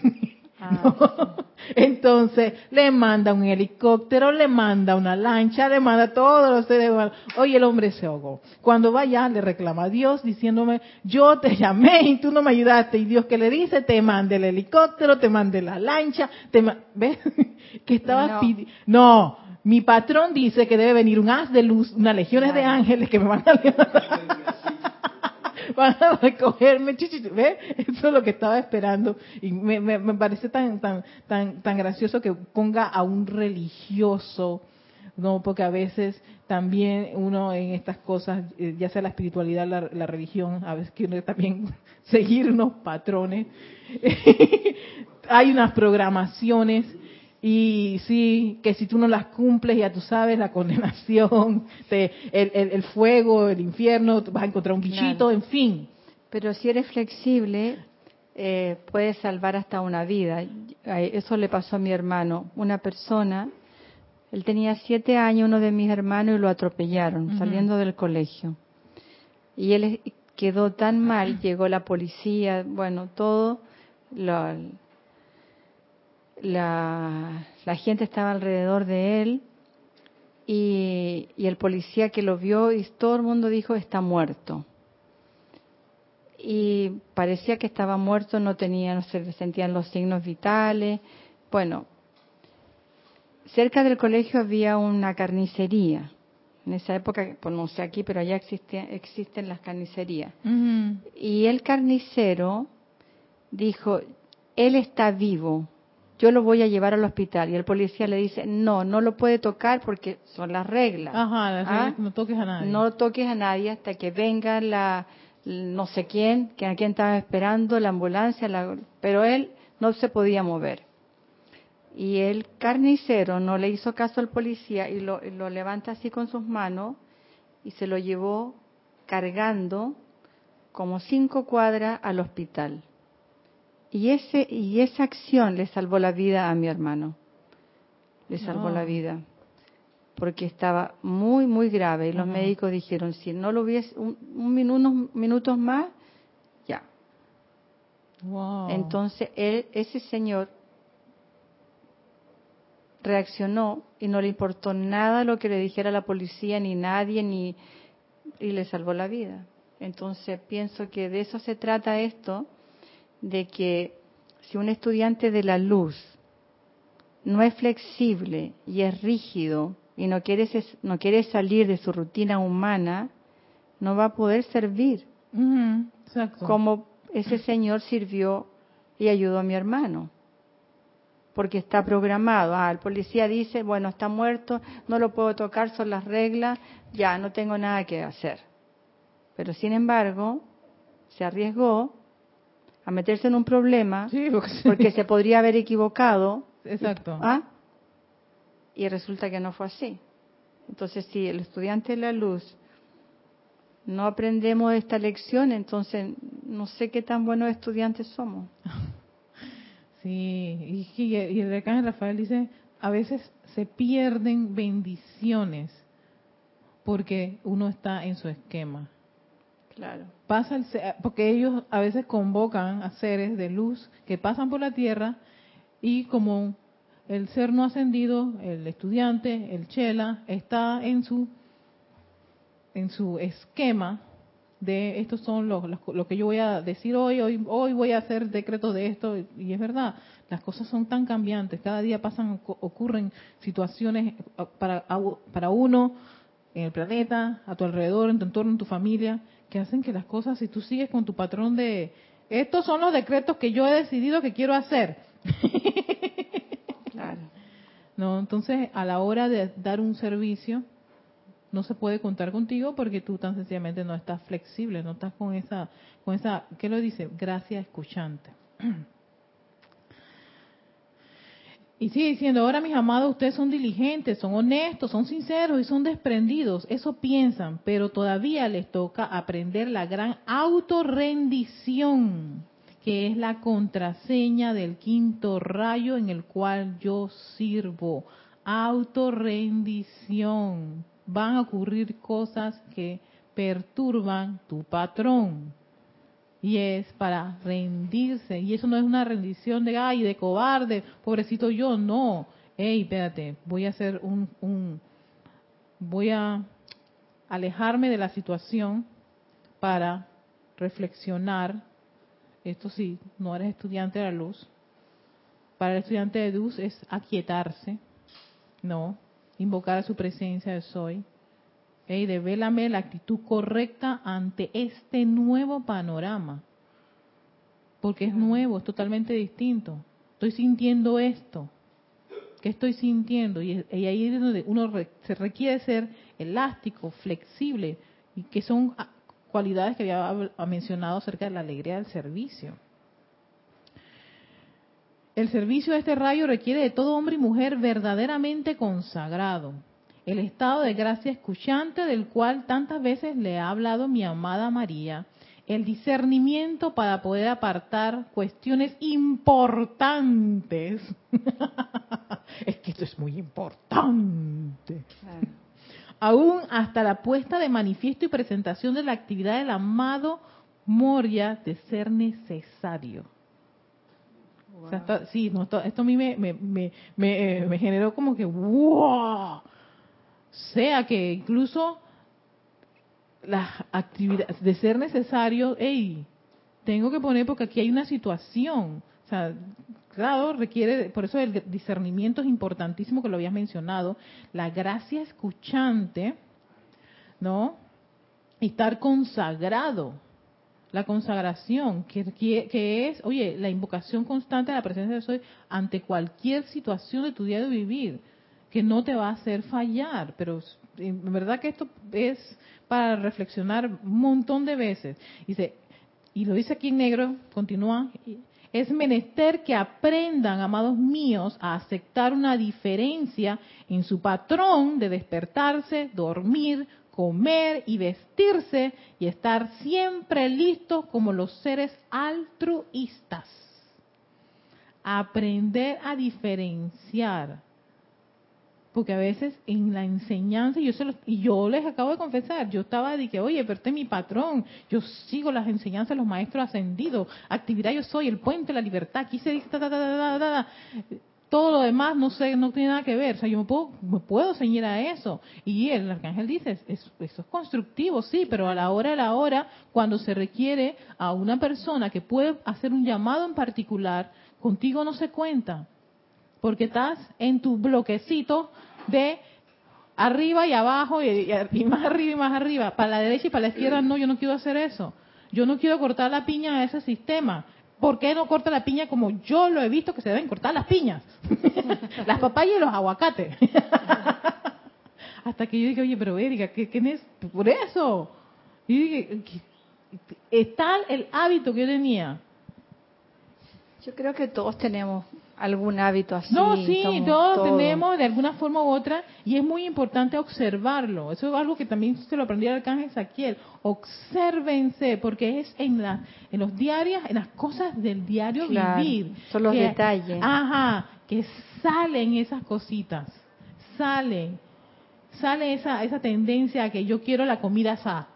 S1: Ah, [LAUGHS] Entonces le manda un helicóptero, le manda una lancha, le manda todos los seres Oye, el hombre se ahogó. Cuando vaya le reclama a Dios diciéndome, yo te llamé y tú no me ayudaste. Y Dios que le dice, te mande el helicóptero, te mande la lancha, te [LAUGHS] ¿ves? que estaba pidiendo. No, mi patrón dice que debe venir un haz de luz, unas legiones de ángeles que me van a [LAUGHS] [LAUGHS] van a recogerme, ¿ves? Eso es lo que estaba esperando. Y me, me, parece tan, tan, tan, tan gracioso que ponga a un religioso, no, porque a veces también uno en estas cosas, eh, ya sea la espiritualidad, la, la religión, a veces quiere también [LAUGHS] seguir unos patrones. [LAUGHS] Hay unas programaciones y sí, que si tú no las cumples, ya tú sabes, la [LAUGHS] condenación, te, el, el, fuego, el infierno, vas a encontrar un bichito, en fin.
S2: Pero si eres flexible, eh, puedes salvar hasta una vida. Eso le pasó a mi hermano. Una persona, él tenía siete años, uno de mis hermanos, y lo atropellaron saliendo del colegio. Y él quedó tan mal, [CLEARS THROAT] llegó la policía, bueno, todo. Lo, la, gente estaba alrededor de él y, el policía que lo vio y todo el mundo dijo está muerto. Y parecía que estaba muerto, no tenía, no se sentían los signos vitales. Bueno, cerca del colegio había una carnicería. En esa época, pues no sé aquí, pero allá existen las carnicerías. Y el carnicero dijo, él está vivo, yo lo voy a llevar al hospital. Y el policía le dice, no, no lo puede tocar porque son las reglas.
S1: Ajá, ¿Ah? no toques a nadie.
S2: No toques a nadie hasta que venga la, no sé quién, que a quién estaba esperando, la ambulancia, pero él no se podía mover. Y el carnicero no le hizo caso al policía y lo, lo levanta así con sus manos y se lo llevó cargando como cinco cuadras al hospital. Y, ese, y esa acción le salvó la vida a mi hermano. Le salvó la vida. Porque estaba muy, muy grave. Y los médicos dijeron, si no lo hubiese un, unos minutos más, ya. Entonces, él, ese señor reaccionó y no le importó nada lo que le dijera la policía ni nadie ni y le salvó la vida. Entonces pienso que de eso se trata esto de que si un estudiante de la luz no es flexible y es rígido y no quiere, no quiere salir de su rutina humana, no va a poder servir. Como ese señor sirvió y ayudó a mi hermano. Porque está programado. Ah, el policía dice, bueno, está muerto, no lo puedo tocar, son las reglas, ya, no tengo nada que hacer. Pero sin embargo, se arriesgó a meterse en un problema porque, se podría haber equivocado.
S1: Exacto.
S2: ¿ah? Y resulta que no fue así. Entonces, si el estudiante de la luz no aprendemos esta lección, entonces no sé qué tan buenos estudiantes somos. [LAUGHS]
S1: Sí, y, y el decano Rafael dice, a veces se pierden bendiciones porque uno está en su esquema.
S2: Claro.
S1: Pasa el, porque ellos a veces convocan a seres de luz que pasan por la tierra y como el ser no ascendido, el estudiante, el chela, está en su en su esquema de estos son los, lo que yo voy a decir hoy, hoy, hoy voy a hacer decretos de esto, y es verdad, las cosas son tan cambiantes, cada día pasan, ocurren situaciones para, para uno en el planeta, a tu alrededor, en tu entorno, en tu familia, que hacen que las cosas, si tú sigues con tu patrón de, estos son los decretos que yo he decidido que quiero hacer. claro. No, entonces a la hora de dar un servicio, no se puede contar contigo porque tú tan sencillamente no estás flexible, no estás con esa, con esa, ¿qué lo dice? Gracia escuchante. Y sigue diciendo, ahora mis amados, ustedes son diligentes, son honestos, son sinceros y son desprendidos. Eso piensan, pero todavía les toca aprender la gran autorrendición, que es la contraseña del quinto rayo en el cual yo sirvo. autorrendición. Van a ocurrir cosas que perturban tu patrón. Y es para rendirse. Y eso no es una rendición de, ay, de cobarde, pobrecito yo, no. Ey, espérate, voy a hacer un, un voy a alejarme de la situación para reflexionar. Esto sí, no eres estudiante de la luz. Para el estudiante de luz es aquietarse, no, invocar a su presencia de soy. Hey, devélame la actitud correcta ante este nuevo panorama. Porque es nuevo, es totalmente distinto. Estoy sintiendo esto. ¿Qué estoy sintiendo? Y, ahí es donde uno se requiere ser elástico, flexible, y que son cualidades que había mencionado acerca de la alegría del servicio. El servicio de este rayo requiere de todo hombre y mujer verdaderamente consagrado. El estado de gracia escuchante del cual tantas veces le ha hablado mi amada María. El discernimiento para poder apartar cuestiones importantes. [LAUGHS] es que esto es muy importante aún hasta la puesta de manifiesto y presentación de la actividad del amado Moria de ser necesario. sí, esto, a mí me, me, me, me, generó como que, wow. Sea que incluso las actividades de ser necesario, hey, tengo que poner porque aquí hay una situación. O sea, Claro, requiere, por eso el discernimiento es importantísimo que lo habías mencionado, la gracia escuchante, ¿no? Y estar consagrado, la consagración, que, es, oye, la invocación constante de la presencia de Soy ante cualquier situación de tu día de vivir, que no te va a hacer fallar, pero en verdad que esto es para reflexionar un montón de veces. Y lo dice aquí en negro, continúa, es menester que aprendan, amados míos, a aceptar una diferencia en su patrón de despertarse, dormir, comer y vestirse y estar siempre listos como los seres altruistas. Aprender a diferenciar porque a veces en la enseñanza, yo se y yo les acabo de confesar, yo estaba de que, oye, pero este es mi patrón, yo sigo las enseñanzas de los maestros ascendidos, actividad yo soy, el puente, la libertad, aquí se dice, todo lo demás no sé, no tiene nada que ver, o sea, yo me puedo, me puedo ceñir a eso. Y el arcángel dice, eso es constructivo, sí, pero a la hora de la hora, cuando se requiere a una persona que puede hacer un llamado en particular, contigo no se cuenta porque estás en tu bloquecito de arriba y abajo y, más arriba y más arriba. Para la derecha y para la izquierda, no, yo no quiero hacer eso. Yo no quiero cortar la piña a ese sistema. ¿Por qué no corta la piña como yo lo he visto que se deben cortar las piñas? [LAUGHS] las papayas y los aguacates. [LAUGHS] Hasta que yo dije, oye, pero Erika, ¿qué, qué es? Por eso. Y dije, es el hábito que yo tenía.
S2: Yo creo que todos tenemos algún hábito así.
S1: No, sí, todos tenemos de alguna forma u otra y es muy importante observarlo. Eso es algo que también se lo aprendí al arcángel Saquiel. Obsérvense, porque es en, la, en los diarios, en las cosas del diario vivir.
S2: Son los detalles.
S1: Ajá, que salen esas cositas, salen, sale esa, esa tendencia a que yo quiero la comida asa,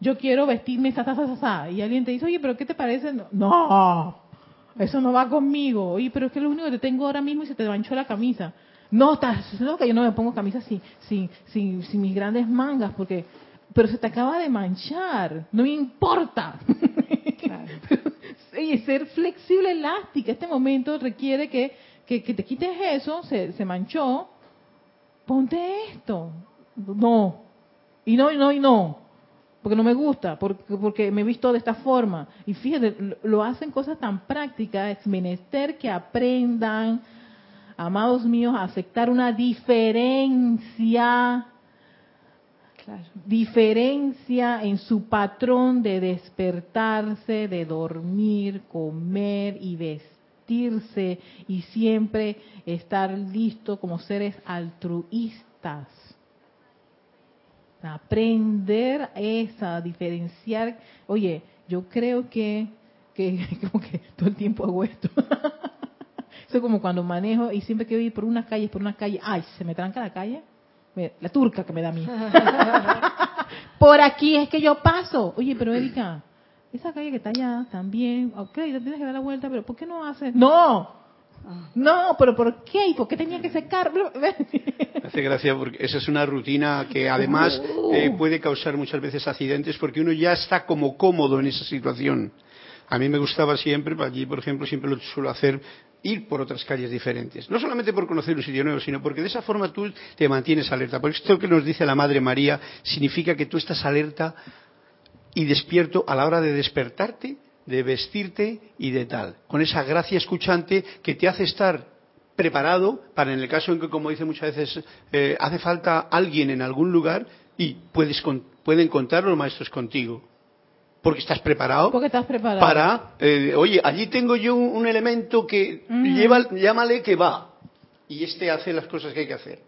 S1: yo quiero vestirme esa, esa, esa, y alguien te dice, oye, pero ¿qué te parece? No, eso no va conmigo. Oye, pero es que lo único que te tengo ahora mismo y se te manchó la camisa. No, estás loca, yo no me pongo camisa sin, sin, sin, sin mis grandes mangas, porque, pero se te acaba de manchar, no me importa. [LAUGHS] y ser flexible, elástica, este momento requiere que, que, que te quites eso, se, se manchó, ponte esto. No, y no, y no, y no porque no me gusta, porque, porque me he visto de esta forma. Y fíjate, lo hacen cosas tan prácticas, es menester que aprendan, amados míos, a aceptar una diferencia, diferencia en su patrón de despertarse, de dormir, comer y vestirse y siempre estar listo como seres altruistas aprender esa, diferenciar. Oye, yo creo que, que [LAUGHS] como que todo el tiempo hago esto. [LAUGHS] Eso es como cuando manejo y siempre que voy por unas calles, por una calle, ay, se me tranca la calle. La turca que me da a mí. [LAUGHS] por aquí es que yo paso. Oye, pero Erika, esa calle que está allá también, ok, tienes que dar la vuelta, pero ¿por qué no haces? No. No, pero ¿por qué? ¿Y por qué tenía que secar? [LAUGHS]
S3: hace gracia porque esa es una rutina que además eh, puede causar muchas veces accidentes porque uno ya está como cómodo en esa situación. A mí me gustaba siempre, allí por ejemplo siempre lo suelo hacer, ir por otras calles diferentes. No solamente por conocer un sitio nuevo, sino porque de esa forma tú te mantienes alerta. Por esto que nos dice la Madre María significa que tú estás alerta y despierto a la hora de despertarte, de vestirte y de tal. Con esa gracia escuchante que te hace estar preparado para en el caso en que, como dice muchas veces, eh, hace falta alguien en algún lugar y puedes pueden contar los maestros contigo. Porque estás preparado.
S1: Porque estás preparado.
S3: Para, eh, oye, allí tengo yo un, elemento que lleva, llámale que va. Y este hace las cosas que hay que hacer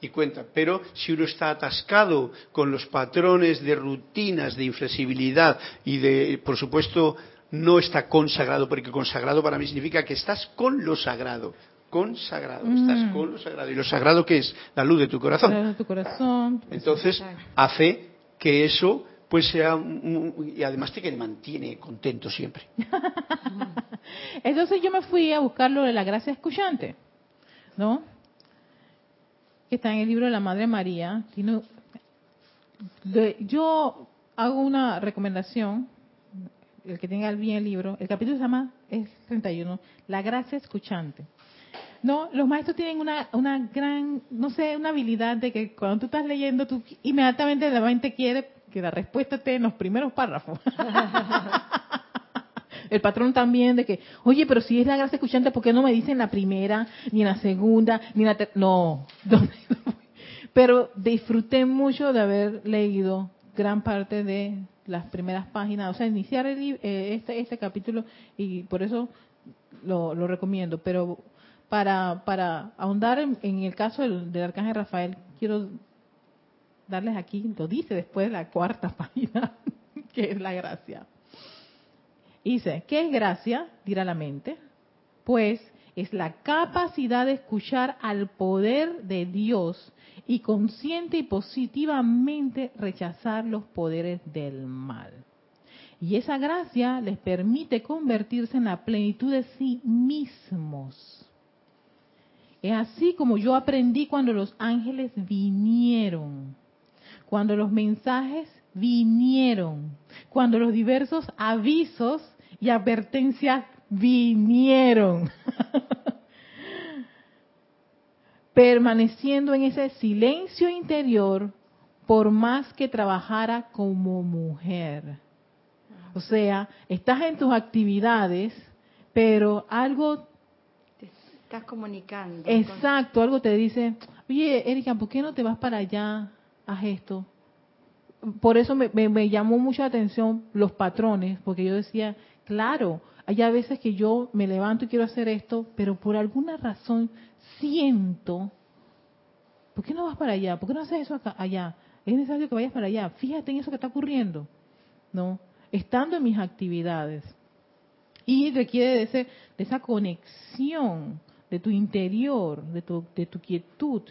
S3: y cuenta. Pero si uno está atascado con los patrones de rutinas, de inflexibilidad y de, por supuesto, no está consagrado, porque consagrado para mí significa que estás con lo sagrado. Consagrado, mm. estás con lo sagrado. ¿Y lo sagrado qué es? La luz de tu corazón.
S1: La luz de tu corazón.
S3: Entonces, hace que eso pues sea y además te que mantiene contento siempre. [LAUGHS]
S1: Entonces yo me fui a buscar lo de la gracia escuchante, ¿no? que está en el libro de la Madre María. yo hago una recomendación, el que tenga bien el libro, el capítulo se llama, es 31, La gracia escuchante. No, los maestros tienen una, una gran, no sé, una habilidad de que cuando tú estás leyendo, tú inmediatamente la mente quiere que la respuesta esté en los primeros párrafos. [LAUGHS] el patrón también de que, oye, pero si es la gracia escuchante, ¿por qué no me dicen la primera, ni en la segunda, ni en la tercera? [LAUGHS] No, pero disfruté mucho de haber leído gran parte de las primeras páginas, o sea, iniciar eh, este, este capítulo y por eso lo, recomiendo, pero para, para ahondar en, el caso del, del arcángel Rafael, quiero darles aquí, lo dice después de la cuarta [LAUGHS] página, que es la gracia. Dice, ¿qué es gracia? Dirá la mente. Pues es la capacidad de escuchar al poder de Dios y consciente y positivamente rechazar los poderes del mal. Y esa gracia les permite convertirse en la plenitud de sí mismos. Es así como yo aprendí cuando los ángeles vinieron, cuando los mensajes vinieron, cuando los diversos avisos y advertencias vinieron. Permaneciendo en ese silencio interior por más que trabajara como mujer. O sea, estás en tus actividades, pero algo...
S2: Te estás comunicando.
S1: Exacto, algo te dice, oye, Erika, ¿por qué no te vas para allá? Haz esto por eso me, me, llamó mucha atención los patrones, porque yo decía, claro, hay a veces que yo me levanto y quiero hacer esto, pero por alguna razón siento, ¿por qué no vas para allá? ¿Por qué no haces eso acá, allá? Es necesario que vayas para allá. Fíjate en eso que está ocurriendo, ¿no? Estando en mis actividades. Y requiere de, ese, de esa conexión de tu interior, de tu, de tu quietud,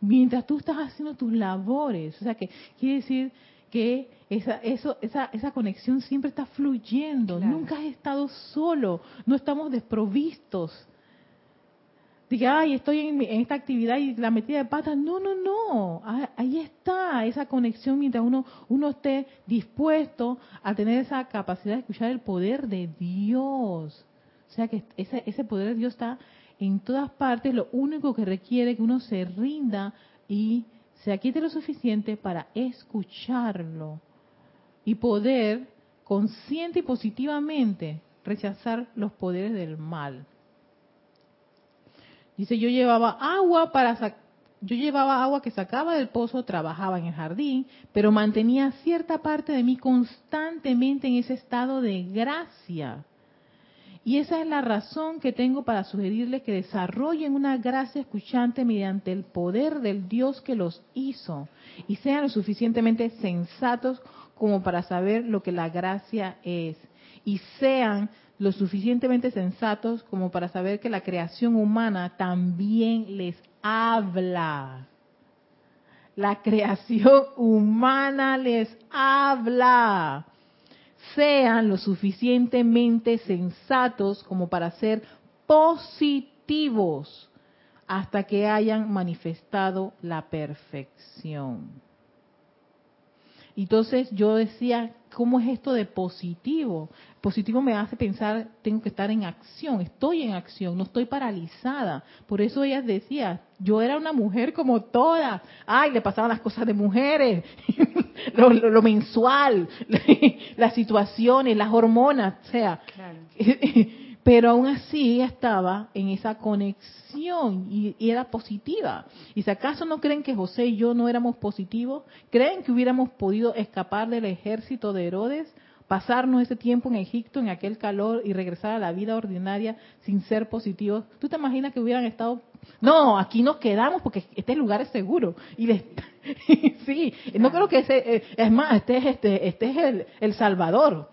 S1: mientras tú estás haciendo tus labores. O sea, que quiere decir que esa, eso, esa, esa conexión siempre está fluyendo. Nunca has estado solo. No estamos desprovistos. Diga, ay, estoy en, esta actividad y la metida de patas. No, no, no. Ah, ahí está esa conexión mientras uno, uno esté dispuesto a tener esa capacidad de escuchar el poder de Dios. O sea que ese, ese poder de Dios está en todas partes, lo único que requiere que uno se rinda y se aquiete lo suficiente para escucharlo y poder consciente y positivamente rechazar los poderes del mal. Dice, yo llevaba agua para yo llevaba agua que sacaba del pozo, trabajaba en el jardín, pero mantenía cierta parte de mí constantemente en ese estado de gracia y esa es la razón que tengo para sugerirles que desarrollen una gracia escuchante mediante el poder del Dios que los hizo y sean lo suficientemente sensatos como para saber lo que la gracia es y sean lo suficientemente sensatos como para saber que la creación humana también les habla. La creación humana les habla. Sean lo suficientemente sensatos como para ser positivos hasta que hayan manifestado la perfección. Entonces yo decía, ¿cómo es esto de positivo? Positivo me hace pensar, tengo que estar en acción, estoy en acción, no estoy paralizada. Por eso ella decía, yo era una mujer como todas. Ay, le pasaban las cosas de mujeres, [LAUGHS] lo, mensual, [LAUGHS] las situaciones, las hormonas, o sea. [LAUGHS] Pero aún así estaba en esa conexión y, era positiva. ¿Y si acaso no creen que José y yo no éramos positivos? ¿Creen que hubiéramos podido escapar del ejército de Herodes? pasarnos ese tiempo en Egipto, en aquel calor, y regresar a la vida ordinaria sin ser positivos. ¿Tú te imaginas que hubieran estado? No, aquí nos quedamos porque este lugar es seguro. Y [LAUGHS] sí, no creo que ese, eh, es más, este es este, este es el, el Salvador.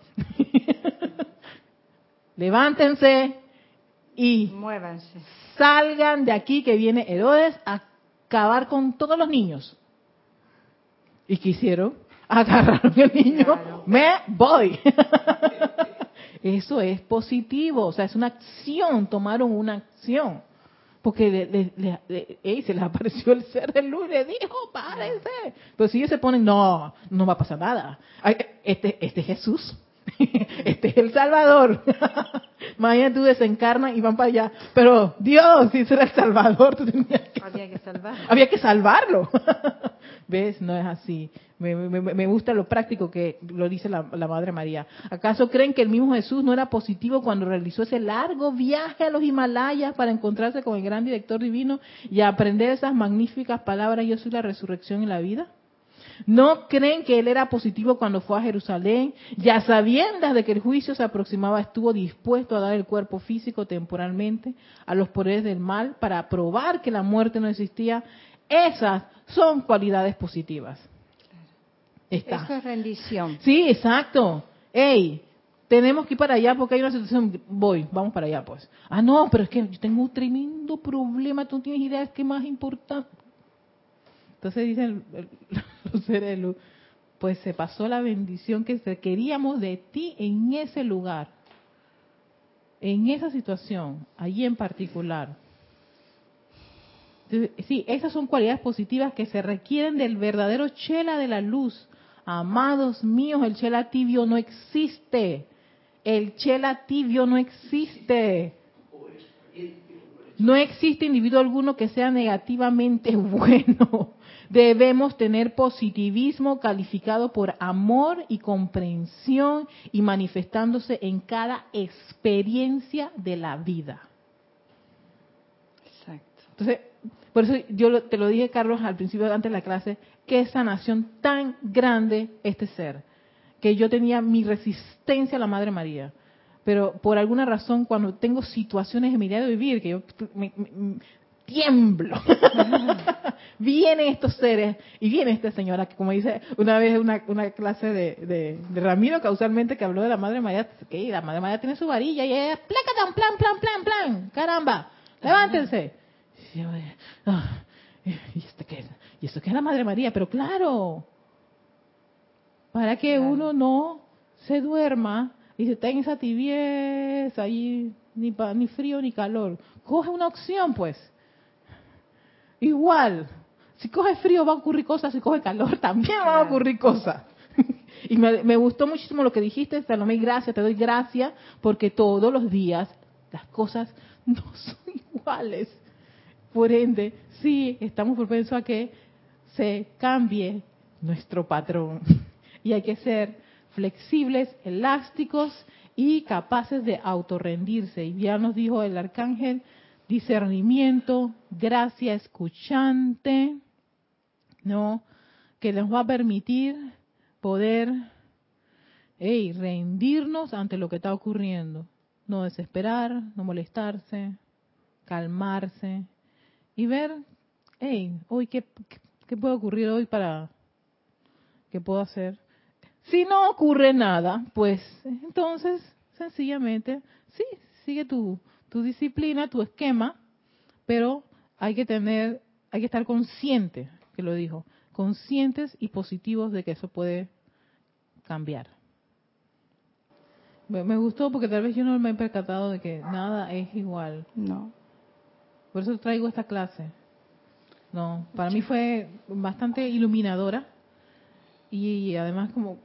S1: Levántense y
S2: Muévanse.
S1: salgan de aquí que viene Herodes a acabar con todos los niños. ¿Y qué hicieron? [LAUGHS] Agarraron el niño, me voy. [LAUGHS] Eso es positivo, o sea, es una acción, tomaron una acción. Porque se les apareció el ser de luz y le dijo, párense. Pero si ellos se ponen, no, no va a pasar nada. Este, este es Jesús. [LAUGHS] este es el Salvador. [LAUGHS] Mañana tú desencarnas y van para allá. Pero Dios, si ese era el Salvador, tú tenías que...
S2: Había que salvarlo. [LAUGHS]
S1: Había que salvarlo. ¿Ves? No es así. Me, gusta lo práctico que lo dice la, la, Madre María. ¿Acaso creen que el mismo Jesús no era positivo cuando realizó ese largo viaje a los Himalayas para encontrarse con el gran director divino y aprender esas magníficas palabras, yo soy la resurrección y la vida? ¿No creen que él era positivo cuando fue a Jerusalén? Ya sabiendas de que el juicio se aproximaba, estuvo dispuesto a dar el cuerpo físico temporalmente a los poderes del mal para probar que la muerte no existía. Esas son cualidades positivas.
S2: Está. Eso es rendición.
S1: Sí, exacto. Ey, tenemos que ir para allá porque hay una situación. Voy, vamos para allá, pues. Ah, no, pero es que yo tengo un tremendo problema. Tú no tienes idea de qué más importante. Entonces dicen [LAUGHS] pues se pasó la bendición que queríamos de ti en ese lugar, en esa situación, allí en particular. sí, esas son cualidades positivas que se requieren del verdadero chela de la luz. Amados míos, el chela tibio no existe. El chela tibio no existe. No existe individuo alguno que sea negativamente [LAUGHS] bueno debemos tener positivismo calificado por amor y comprensión y manifestándose en cada experiencia de la vida. Exacto. Entonces, por eso yo te lo dije, Carlos, al principio, antes de la clase, qué sanación tan grande este ser, que yo tenía mi resistencia a la Madre María pero por alguna razón cuando tengo situaciones en mi día de vivir, que yo tiemblo. [LAUGHS] Vienen estos seres y viene esta señora que, como dice una vez una, una clase de, de, Ramiro, causalmente, que habló de la Madre María, que la Madre María tiene su varilla y ella, plan, plan, plan, plan, caramba, levántense. Y, ah, ¿y, esto qué es? ¿Y esto qué es la Madre María? Pero claro, para que uno no se duerma y se tenga esa tibieza ahí, ni, ni frío ni calor. Coge una opción, pues Igual, si coge frío va a ocurrir cosas, si coge calor [LAUGHS] también van a ocurrir cosas. [LAUGHS] y me, gustó muchísimo lo que dijiste, Salomé, gracias, te doy gracias, porque todos los días las cosas [LAUGHS] no son iguales. Por ende, sí, estamos propensos a que se cambie nuestro patrón. Y hay que ser flexibles, elásticos y capaces de autorrendirse. Y ya nos dijo el arcángel discernimiento, gracia escuchante, ¿no? Que nos va a permitir poder rendirnos ante lo que está ocurriendo. No desesperar, no molestarse, calmarse y ver, hey, hoy qué, qué puede ocurrir hoy para, qué puedo hacer. Si no ocurre nada, pues entonces sencillamente sí, sigue tu, tu disciplina, tu esquema, pero hay que tener, hay que estar consciente, que lo dijo, conscientes y positivos de que eso puede cambiar. Me, gustó porque tal vez yo no me he percatado de que nada es igual.
S2: No.
S1: Por eso traigo esta clase. No, para mí fue bastante iluminadora y además como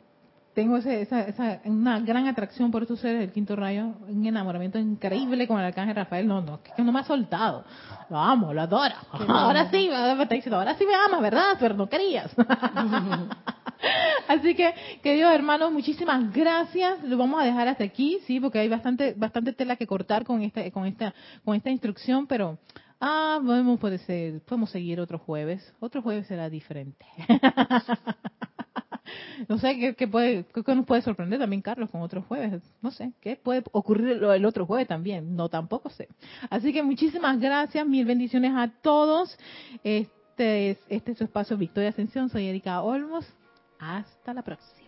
S1: tengo ese, esa, esa, una gran atracción por estos seres del quinto rayo, un enamoramiento increíble con el arcángel Rafael. No, no, que no me ha soltado. Lo amo, lo adoro. Ahora sí, me está diciendo, ahora sí me amas, ¿verdad? Pero no querías. [LAUGHS] Así que, queridos hermanos, muchísimas gracias. Lo vamos a dejar hasta aquí, sí, porque hay bastante, bastante tela que cortar con esta, con esta, con esta instrucción, pero ah, podemos, puede ser, podemos seguir otro jueves. Otro jueves será diferente. [LAUGHS] [LAUGHS] no sé qué, puede, qué nos puede sorprender también Carlos con otros jueves. No sé qué puede ocurrir el otro jueves también. No tampoco sé. Así que muchísimas gracias, mil bendiciones a todos. Este es, este es su espacio Victoria Ascensión. Soy Erika Olmos. Hasta la próxima.